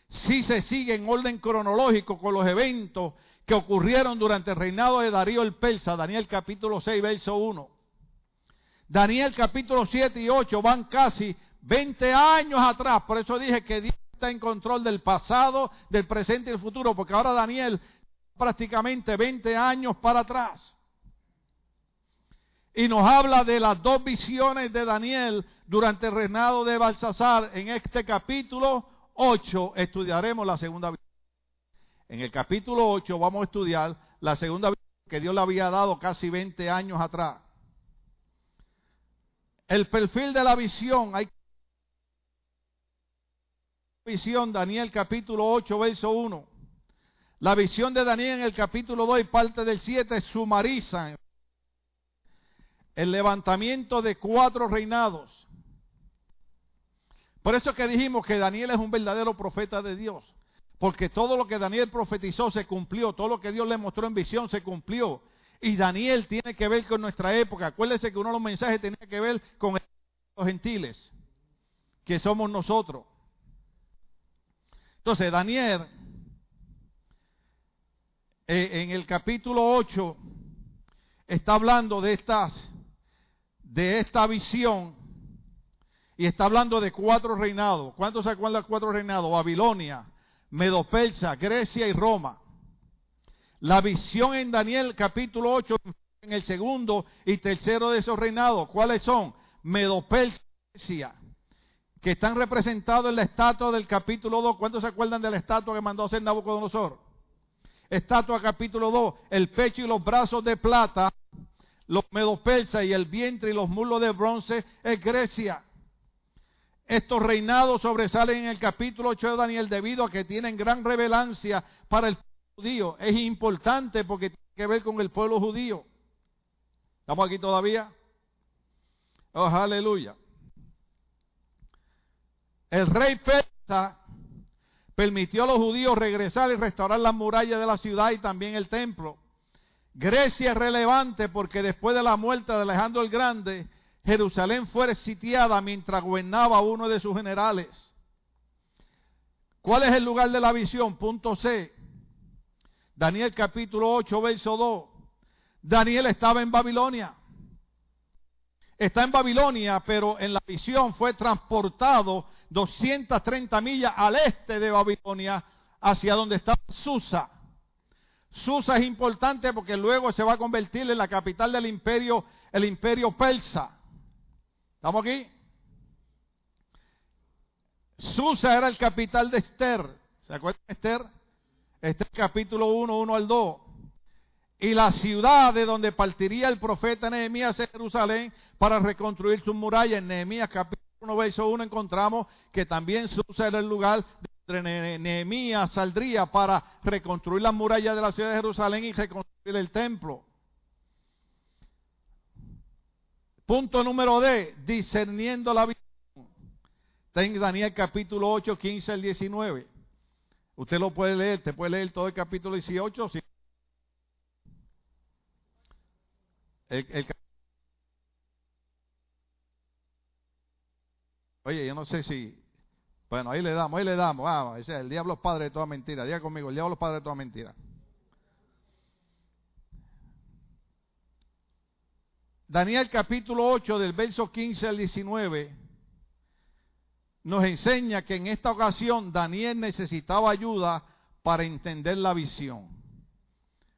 sí se sigue en orden cronológico con los eventos que ocurrieron durante el reinado de Darío el Persa, Daniel capítulo 6, verso 1. Daniel capítulo 7 y 8 van casi 20 años atrás, por eso dije que Dios está en control del pasado, del presente y del futuro, porque ahora Daniel prácticamente 20 años para atrás. Y nos habla de las dos visiones de Daniel durante el reinado de Balsasar. En este capítulo 8 estudiaremos la segunda visión. En el capítulo 8 vamos a estudiar la segunda visión que Dios le había dado casi 20 años atrás. El perfil de la visión, hay visión, Daniel capítulo 8, verso 1. La visión de Daniel en el capítulo 2 y parte del 7 sumarizan el levantamiento de cuatro reinados. Por eso que dijimos que Daniel es un verdadero profeta de Dios. Porque todo lo que Daniel profetizó se cumplió, todo lo que Dios le mostró en visión se cumplió. Y Daniel tiene que ver con nuestra época. Acuérdese que uno de los mensajes tenía que ver con los gentiles, que somos nosotros. Entonces, Daniel, eh, en el capítulo 8, está hablando de estas, de esta visión, y está hablando de cuatro reinados. ¿Cuántos se acuerdan de cuatro reinados? Babilonia, Medopersa, Grecia y Roma. La visión en Daniel capítulo 8, en el segundo y tercero de esos reinados, ¿cuáles son? Medopersia, que están representados en la estatua del capítulo 2. ¿Cuántos se acuerdan de la estatua que mandó hacer Nabucodonosor? Estatua capítulo 2, el pecho y los brazos de plata, los persas y el vientre y los muslos de bronce es Grecia. Estos reinados sobresalen en el capítulo 8 de Daniel debido a que tienen gran revelancia para el judío. Es importante porque tiene que ver con el pueblo judío. ¿Estamos aquí todavía? Oh, aleluya. El rey persa permitió a los judíos regresar y restaurar las murallas de la ciudad y también el templo. Grecia es relevante porque después de la muerte de Alejandro el Grande, Jerusalén fue sitiada mientras gobernaba uno de sus generales. ¿Cuál es el lugar de la visión? Punto C. Daniel capítulo 8, verso 2. Daniel estaba en Babilonia. Está en Babilonia, pero en la visión fue transportado 230 millas al este de Babilonia, hacia donde estaba Susa. Susa es importante porque luego se va a convertir en la capital del imperio, el imperio persa. ¿Estamos aquí? Susa era el capital de Esther. ¿Se acuerdan de Esther? Esther capítulo 1, 1 al 2. Y la ciudad de donde partiría el profeta Nehemías es Jerusalén para reconstruir sus murallas. Nehemías capítulo 1, verso 1 encontramos que también Susa era el lugar donde Nehemías saldría para reconstruir las murallas de la ciudad de Jerusalén y reconstruir el templo. Punto número D, discerniendo la visión. Está en Daniel capítulo 8, 15 al 19. Usted lo puede leer, te puede leer todo el capítulo 18. Oye, yo no sé si... Bueno, ahí le damos, ahí le damos. Ah, el diablo es padre de toda mentira. Diga conmigo, el diablo padre de toda mentira. Daniel capítulo 8 del verso 15 al 19 nos enseña que en esta ocasión Daniel necesitaba ayuda para entender la visión.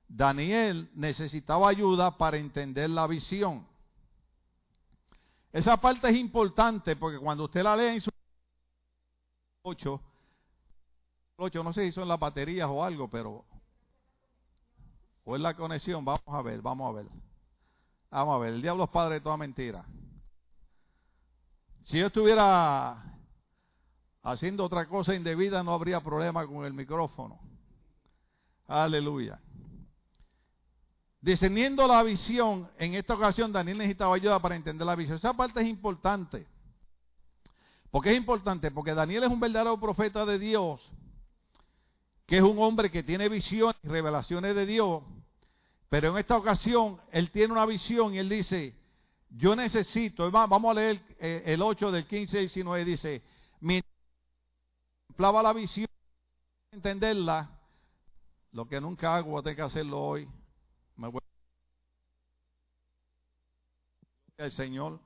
Daniel necesitaba ayuda para entender la visión. Esa parte es importante porque cuando usted la lee en su 8, 8 no sé si son las baterías o algo, pero o es la conexión, vamos a ver, vamos a ver. Vamos a ver, el diablo es padre de toda mentira. Si yo estuviera haciendo otra cosa indebida, no habría problema con el micrófono. Aleluya. Discerniendo la visión, en esta ocasión Daniel necesitaba ayuda para entender la visión. Esa parte es importante. ¿Por qué es importante? Porque Daniel es un verdadero profeta de Dios, que es un hombre que tiene visiones y revelaciones de Dios pero en esta ocasión él tiene una visión y él dice, yo necesito, vamos a leer eh, el 8 del 15 y 19, dice, mientras la visión, entenderla, lo que nunca hago, tener que hacerlo hoy. Me voy el Señor.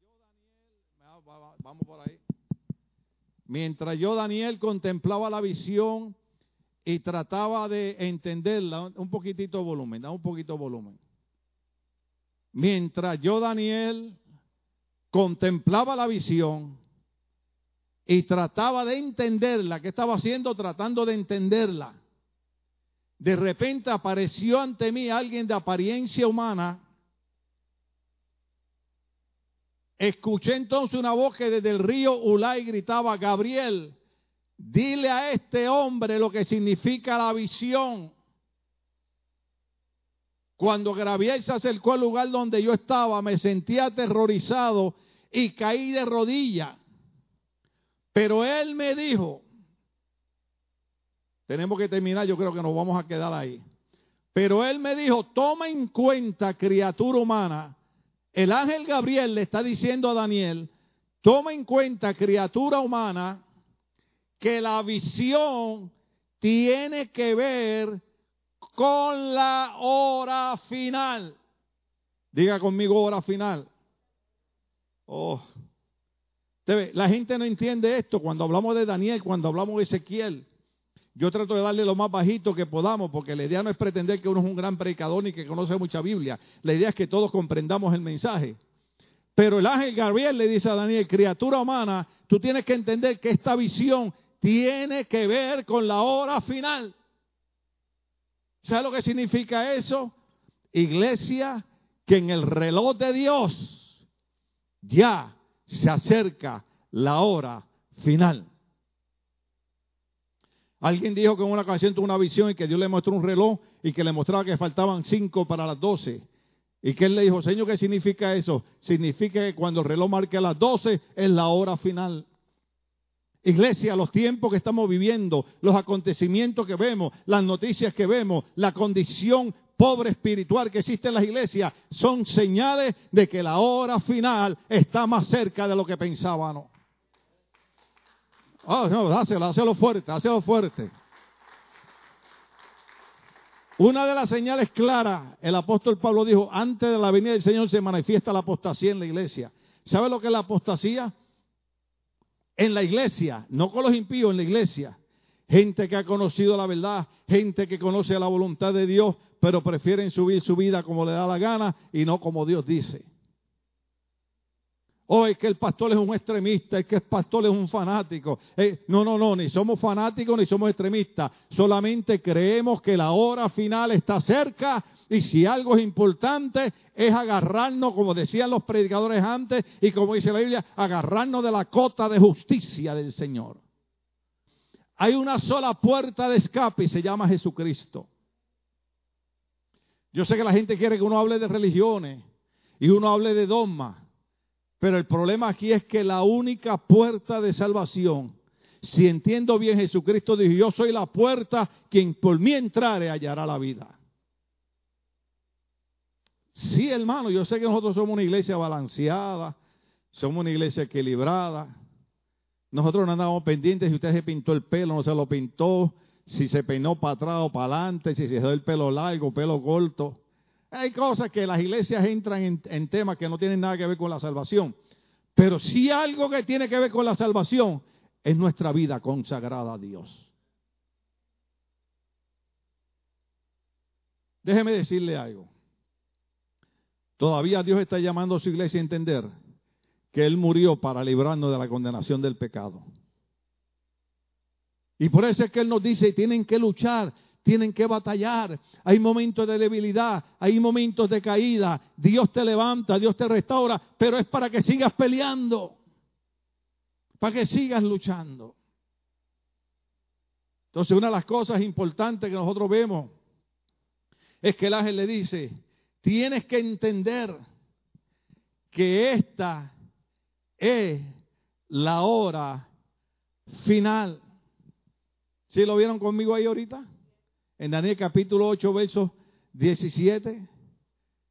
Mientras yo, Daniel, vamos por ahí. Mientras yo, Daniel, contemplaba la visión, y trataba de entenderla, un poquitito de volumen, da un poquito de volumen. Mientras yo, Daniel, contemplaba la visión y trataba de entenderla, ¿qué estaba haciendo? Tratando de entenderla. De repente apareció ante mí alguien de apariencia humana. Escuché entonces una voz que desde el río Ulay gritaba, Gabriel, Dile a este hombre lo que significa la visión. Cuando Gabriel se acercó al lugar donde yo estaba, me sentía aterrorizado y caí de rodillas. Pero él me dijo, tenemos que terminar, yo creo que nos vamos a quedar ahí. Pero él me dijo, toma en cuenta, criatura humana, el ángel Gabriel le está diciendo a Daniel, toma en cuenta, criatura humana, que la visión tiene que ver con la hora final. Diga conmigo hora final. Oh. La gente no entiende esto cuando hablamos de Daniel, cuando hablamos de Ezequiel. Yo trato de darle lo más bajito que podamos, porque la idea no es pretender que uno es un gran predicador ni que conoce mucha Biblia. La idea es que todos comprendamos el mensaje. Pero el ángel Gabriel le dice a Daniel, criatura humana, tú tienes que entender que esta visión tiene que ver con la hora final. ¿Sabe lo que significa eso? Iglesia, que en el reloj de Dios ya se acerca la hora final. Alguien dijo que en una ocasión tuvo una visión y que Dios le mostró un reloj y que le mostraba que faltaban cinco para las doce. Y que él le dijo, Señor, ¿qué significa eso? Significa que cuando el reloj marque las doce es la hora final. Iglesia, los tiempos que estamos viviendo, los acontecimientos que vemos, las noticias que vemos, la condición pobre espiritual que existe en las iglesias, son señales de que la hora final está más cerca de lo que pensábamos. Oh, no, fuerte, dáselo fuerte. Una de las señales claras, el apóstol Pablo dijo, antes de la venida del Señor se manifiesta la apostasía en la iglesia. ¿Sabe lo que es la apostasía? En la iglesia, no con los impíos, en la iglesia. Gente que ha conocido la verdad, gente que conoce la voluntad de Dios, pero prefieren subir su vida como le da la gana y no como Dios dice. Oh, es que el pastor es un extremista, es que el pastor es un fanático. Eh, no, no, no, ni somos fanáticos ni somos extremistas. Solamente creemos que la hora final está cerca y si algo es importante es agarrarnos, como decían los predicadores antes y como dice la Biblia, agarrarnos de la cota de justicia del Señor. Hay una sola puerta de escape y se llama Jesucristo. Yo sé que la gente quiere que uno hable de religiones y uno hable de dogmas. Pero el problema aquí es que la única puerta de salvación, si entiendo bien, Jesucristo dijo, yo soy la puerta, quien por mí entrare hallará la vida. Sí, hermano, yo sé que nosotros somos una iglesia balanceada, somos una iglesia equilibrada. Nosotros no andamos pendientes si usted se pintó el pelo, no se lo pintó, si se peinó para atrás o para adelante, si se dejó el pelo largo, pelo corto. Hay cosas que las iglesias entran en, temas que no tienen nada que ver con la salvación. Pero si algo que tiene que ver con la salvación es nuestra vida consagrada a Dios. Déjeme decirle algo. Todavía Dios está llamando a su iglesia a entender que Él murió para librarnos de la condenación del pecado. Y por eso es que Él nos dice, tienen que luchar, tienen que batallar. Hay momentos de debilidad, hay momentos de caída. Dios te levanta, Dios te restaura, pero es para que sigas peleando, para que sigas luchando. Entonces, una de las cosas importantes que nosotros vemos es que el ángel le dice, tienes que entender que esta es la hora final. ¿Sí lo vieron conmigo ahí ahorita? En Daniel capítulo 8, verso 17.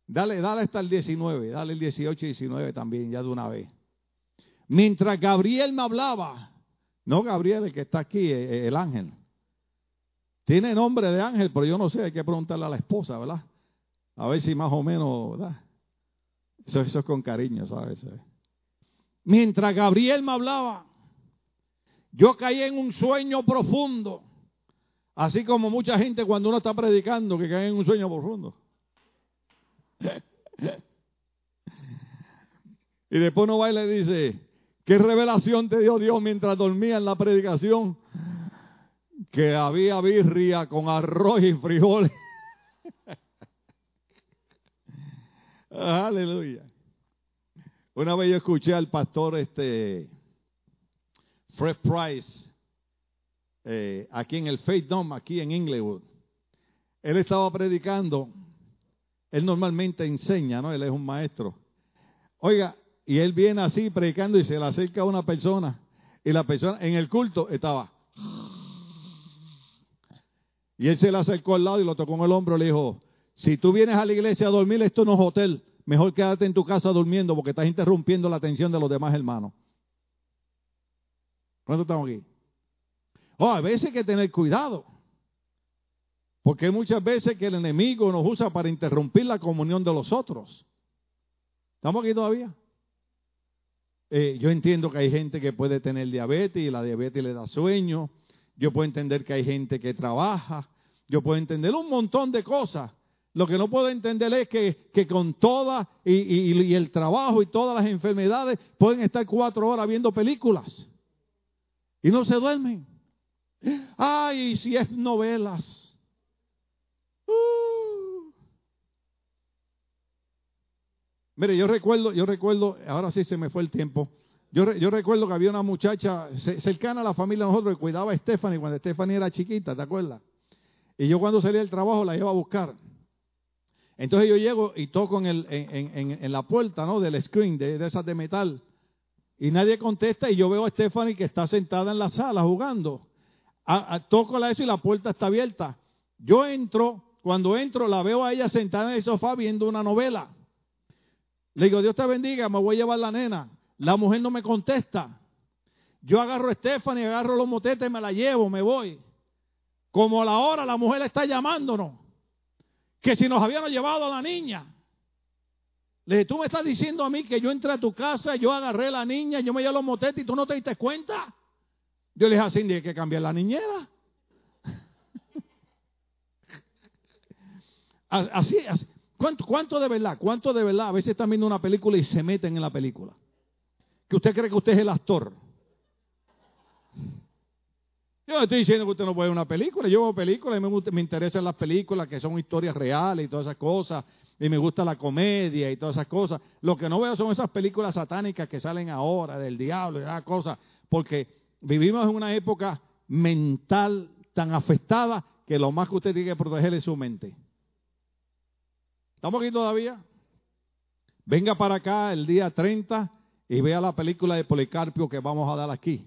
Dale, dale hasta el 19, dale el 18 y 19 también, ya de una vez. Mientras Gabriel me hablaba, no Gabriel el que está aquí, eh, eh, el ángel. Tiene nombre de ángel, pero yo no sé, hay que preguntarle a la esposa, ¿verdad? A ver si más o menos, ¿verdad? Eso, eso es con cariño, ¿sabes? Mientras Gabriel me hablaba, yo caí en un sueño profundo Así como mucha gente cuando uno está predicando que cae en un sueño profundo. y después uno va y le dice, ¿qué revelación te dio Dios mientras dormía en la predicación? Que había birria con arroz y frijoles. Aleluya. Una vez yo escuché al pastor este Fred Price eh, aquí en el Faith Dome, aquí en Inglewood. Él estaba predicando, él normalmente enseña, ¿no? Él es un maestro. Oiga, y él viene así predicando y se le acerca a una persona y la persona en el culto estaba. Y él se le acercó al lado y lo tocó en el hombro y le dijo, si tú vienes a la iglesia a dormir, esto no es hotel, mejor quédate en tu casa durmiendo porque estás interrumpiendo la atención de los demás hermanos. ¿Cuánto estamos aquí? Oh, a veces hay que tener cuidado. Porque muchas veces que el enemigo nos usa para interrumpir la comunión de los otros. ¿Estamos aquí todavía? Eh, yo entiendo que hay gente que puede tener diabetes y la diabetes le da sueño. Yo puedo entender que hay gente que trabaja. Yo puedo entender un montón de cosas. Lo que no puedo entender es que, con toda y, y el trabajo y todas las enfermedades pueden estar cuatro horas viendo películas y no se duermen. Ay, si es novelas. Uh. Mire, yo recuerdo, yo recuerdo, ahora sí se me fue el tiempo. Yo, yo recuerdo que había una muchacha cercana a la familia de nosotros que cuidaba a Stephanie cuando Stephanie era chiquita, ¿te acuerdas? Y yo cuando salía del trabajo la iba a buscar. Entonces yo llego y toco en, el, en, en, en la puerta ¿no? del screen, de, de esas de metal. y nadie contesta y yo veo a Stephanie que está sentada en la sala jugando. Toco la eso y la puerta está abierta. Yo entro, cuando entro la veo a ella sentada en el sofá viendo una novela. Le digo, Dios te bendiga, me voy a llevar la nena. La mujer no me contesta. Yo agarro a Stephanie, agarro los motetes, me la llevo, me voy. Como a la hora la mujer está llamándonos. Que si nos habíamos llevado a la niña. Le dije, tú me estás diciendo a mí que yo entré a tu casa, yo agarré a la niña, yo me llevo los motetes y tú no te diste cuenta. Yo le dije así, hay que cambiar la niñera. así, así. ¿Cuánto, ¿Cuánto de verdad? ¿Cuánto de verdad? A veces están viendo una película y se meten en la película. Que usted cree que usted es el actor. Yo no estoy diciendo que usted no puede ver una película. Yo veo películas y me, me interesan las películas que son historias reales y todas esas cosas y me gusta la comedia y todas esas cosas. Lo que no veo son esas películas satánicas que salen ahora del diablo y esas cosas, porque vivimos en una época mental tan afectada que lo más que usted tiene que proteger es su mente. ¿Estamos aquí todavía? Venga para acá el día 30 y vea la película de Policarpio que vamos a dar aquí.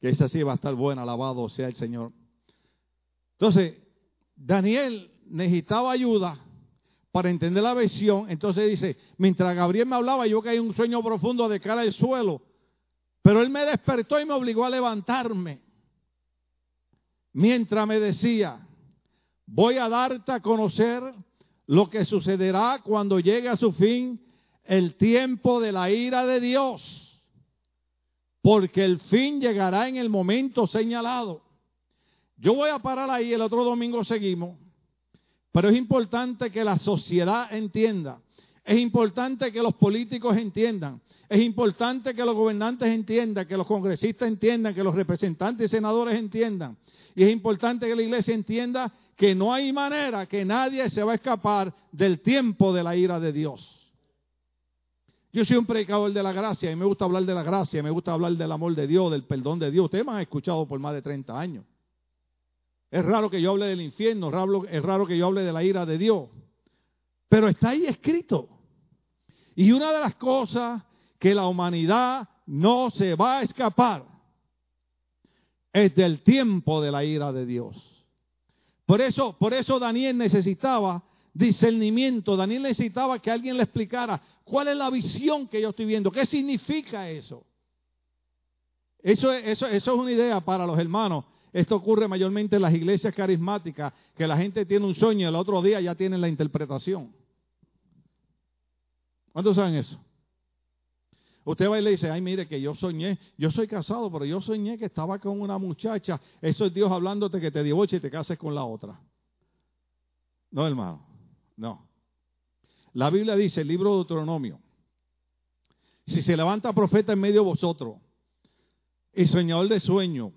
Que esa sí va a estar buena, alabado sea el Señor. Entonces, Daniel necesitaba ayuda para entender la visión, entonces dice, mientras Gabriel me hablaba, yo caí en un sueño profundo de cara al suelo, pero él me despertó y me obligó a levantarme. Mientras me decía, voy a darte a conocer lo que sucederá cuando llegue a su fin el tiempo de la ira de Dios, porque el fin llegará en el momento señalado. Yo voy a parar ahí, el otro domingo seguimos. Pero es importante que la sociedad entienda, es importante que los políticos entiendan, es importante que los gobernantes entiendan, que los congresistas entiendan, que los representantes y senadores entiendan. Y es importante que la iglesia entienda que no hay manera que nadie se va a escapar del tiempo de la ira de Dios. Yo soy un predicador de la gracia y me gusta hablar de la gracia, me gusta hablar del amor de Dios, del perdón de Dios. Ustedes me han escuchado por más de 30 años. Es raro que yo hable del infierno, es raro que yo hable de la ira de Dios. Pero está ahí escrito. Y una de las cosas que la humanidad no se va a escapar es del tiempo de la ira de Dios. Por eso, por eso Daniel necesitaba discernimiento. Daniel necesitaba que alguien le explicara cuál es la visión que yo estoy viendo, qué significa eso. Eso, eso, eso es una idea para los hermanos esto ocurre mayormente en las iglesias carismáticas, que la gente tiene un sueño y el otro día ya tienen la interpretación. ¿Cuántos saben eso? Usted va y le dice, ay, mire que yo soñé, yo soy casado, pero yo soñé que estaba con una muchacha. Eso es Dios hablándote que te divorcie y te cases con la otra. No, hermano, no. La Biblia dice, el libro de Deuteronomio, si se levanta profeta en medio de vosotros y soñador de sueño,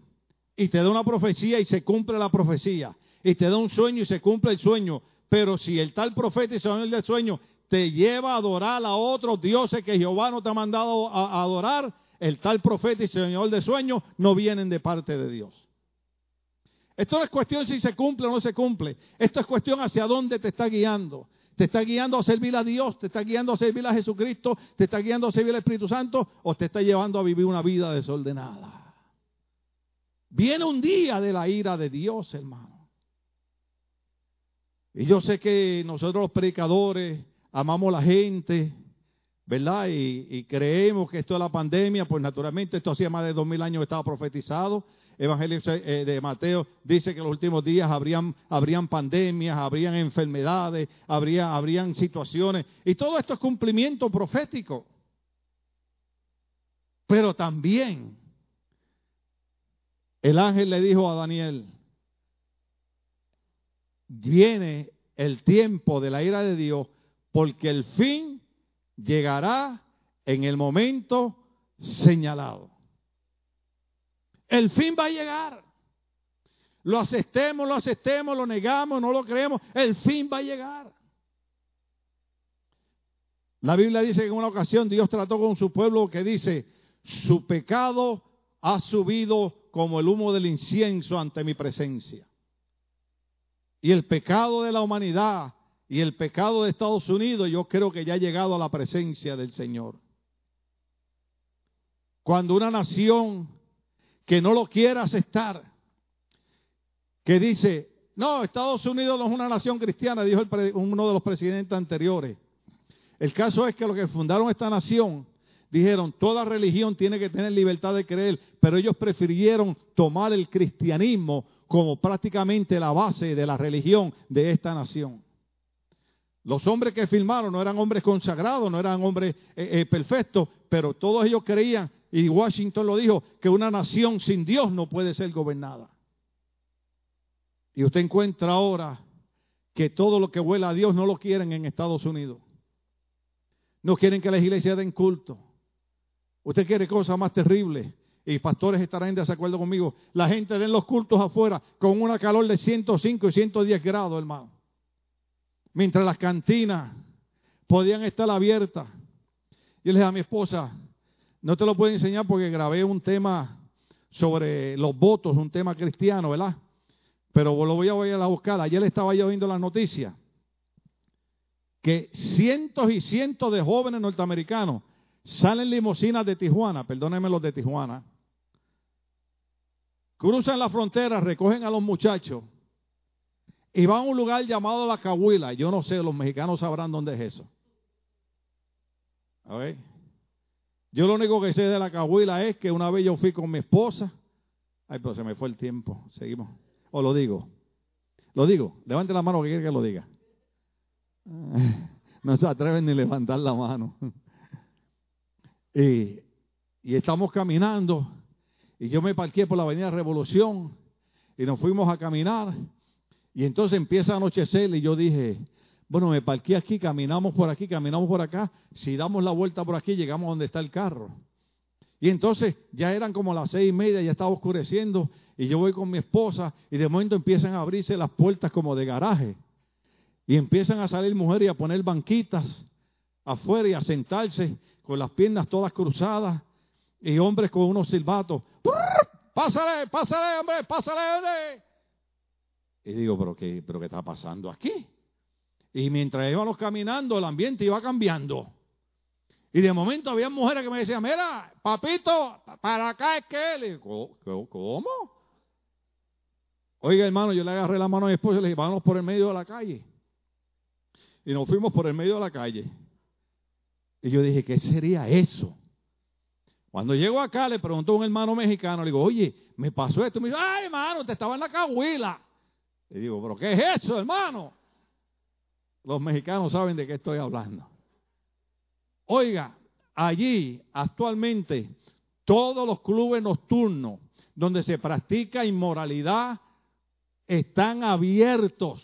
y te da una profecía y se cumple la profecía, y te da un sueño y se cumple el sueño, pero si el tal profeta y señor del sueño te lleva a adorar a otros dioses que Jehová no te ha mandado a, adorar, el tal profeta y señor del sueño no vienen de parte de Dios. Esto no es cuestión si se cumple o no se cumple. Esto es cuestión hacia dónde te está guiando. ¿Te está guiando a servir a Dios? ¿Te está guiando a servir a Jesucristo? ¿Te está guiando a servir al Espíritu Santo? ¿O te está llevando a vivir una vida desordenada? Viene un día de la ira de Dios, hermano. Y yo sé que nosotros los predicadores amamos la gente, ¿verdad? Y, creemos que esto es la pandemia, pues naturalmente esto hacía más de dos mil años que estaba profetizado. Evangelio eh, de Mateo dice que en los últimos días habrían, habrían pandemias, habrían enfermedades, habría, habrían situaciones. Y todo esto es cumplimiento profético. Pero también el ángel le dijo a Daniel, viene el tiempo de la ira de Dios porque el fin llegará en el momento señalado. El fin va a llegar. Lo aceptemos, lo aceptemos, lo negamos, no lo creemos. El fin va a llegar. La Biblia dice que en una ocasión Dios trató con su pueblo que dice, su pecado ha subido como el humo del incienso ante mi presencia. Y el pecado de la humanidad y el pecado de Estados Unidos, yo creo que ya ha llegado a la presencia del Señor. Cuando una nación que no lo quiera aceptar, que dice, no, Estados Unidos no es una nación cristiana, dijo uno de los presidentes anteriores. El caso es que los que fundaron esta nación dijeron, toda religión tiene que tener libertad de creer, pero ellos prefirieron tomar el cristianismo como prácticamente la base de la religión de esta nación. Los hombres que firmaron no eran hombres consagrados, no eran hombres eh, eh, perfectos, pero todos ellos creían, y Washington lo dijo, que una nación sin Dios no puede ser gobernada. Y usted encuentra ahora que todo lo que huela a Dios no lo quieren en Estados Unidos. No quieren que las iglesias den culto. Usted quiere cosas más terribles. Y pastores estarán en desacuerdo conmigo. La gente den los cultos afuera con una calor de 105 y 110 grados, hermano mientras las cantinas podían estar abiertas. Yo le dije a mi esposa, no te lo puedo enseñar porque grabé un tema sobre los votos, un tema cristiano, ¿verdad? Pero lo voy a, voy a buscar. Ayer estaba yo viendo las noticias que cientos y cientos de jóvenes norteamericanos salen limusinas de Tijuana, perdónenme los de Tijuana, cruzan la frontera, recogen a los muchachos y va a un lugar llamado La Cahuila. Yo no sé, los mexicanos sabrán dónde es eso. Ver. Yo lo único que sé de La Cahuila es que una vez yo fui con mi esposa. Ay, pero se me fue el tiempo. Seguimos. O lo digo. Lo digo. Levante la mano que quiere que lo diga. No se atreven ni levantar la mano. Y, y estamos caminando. Y yo me parqué por la Avenida Revolución. Y nos fuimos a caminar. Y entonces empieza a anochecer y yo dije, bueno, me parqué aquí, caminamos por aquí, caminamos por acá. Si damos la vuelta por aquí, llegamos donde está el carro. Y entonces ya eran como las seis y media, ya estaba oscureciendo. Y yo voy con mi esposa y de momento empiezan a abrirse las puertas como de garaje. Y empiezan a salir mujeres y a poner banquitas afuera y a sentarse con las piernas todas cruzadas. Y hombres con unos silbatos. Pásale, pásale, hombre, pásale, hombre. Y digo, ¿pero qué, pero qué está pasando aquí? Y mientras íbamos caminando, el ambiente iba cambiando. Y de momento había mujeres que me decían, mira, papito, para acá es que él. ¿Cómo? Oiga, hermano, yo le agarré la mano a mi esposa y le dije, vámonos por el medio de la calle. Y nos fuimos por el medio de la calle. Y yo dije, ¿qué sería eso? Cuando llego acá, le preguntó a un hermano mexicano, le digo, oye, me pasó esto. Me dijo, ay, hermano, te estaba en la cahuila. Y digo, ¿pero qué es eso, hermano? Los mexicanos saben de qué estoy hablando. Oiga, allí actualmente todos los clubes nocturnos donde se practica inmoralidad están abiertos.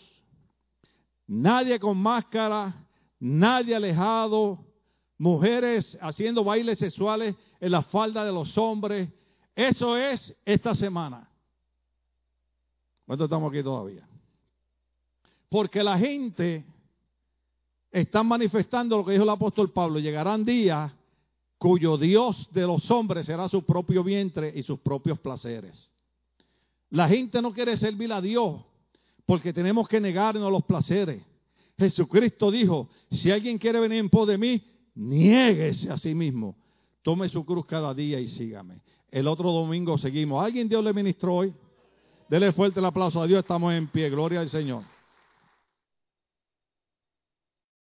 Nadie con máscara, nadie alejado, mujeres haciendo bailes sexuales en la falda de los hombres. Eso es esta semana. ¿Cuántos estamos aquí todavía? Porque la gente está manifestando lo que dijo el apóstol Pablo. Llegarán días cuyo Dios de los hombres será su propio vientre y sus propios placeres. La gente no quiere servir a Dios porque tenemos que negarnos los placeres. Jesucristo dijo, si alguien quiere venir en pos de mí, niéguese a sí mismo. Tome su cruz cada día y sígame. El otro domingo seguimos. ¿Alguien Dios le ministró hoy? Dele fuerte el aplauso a Dios, estamos en pie, gloria al Señor.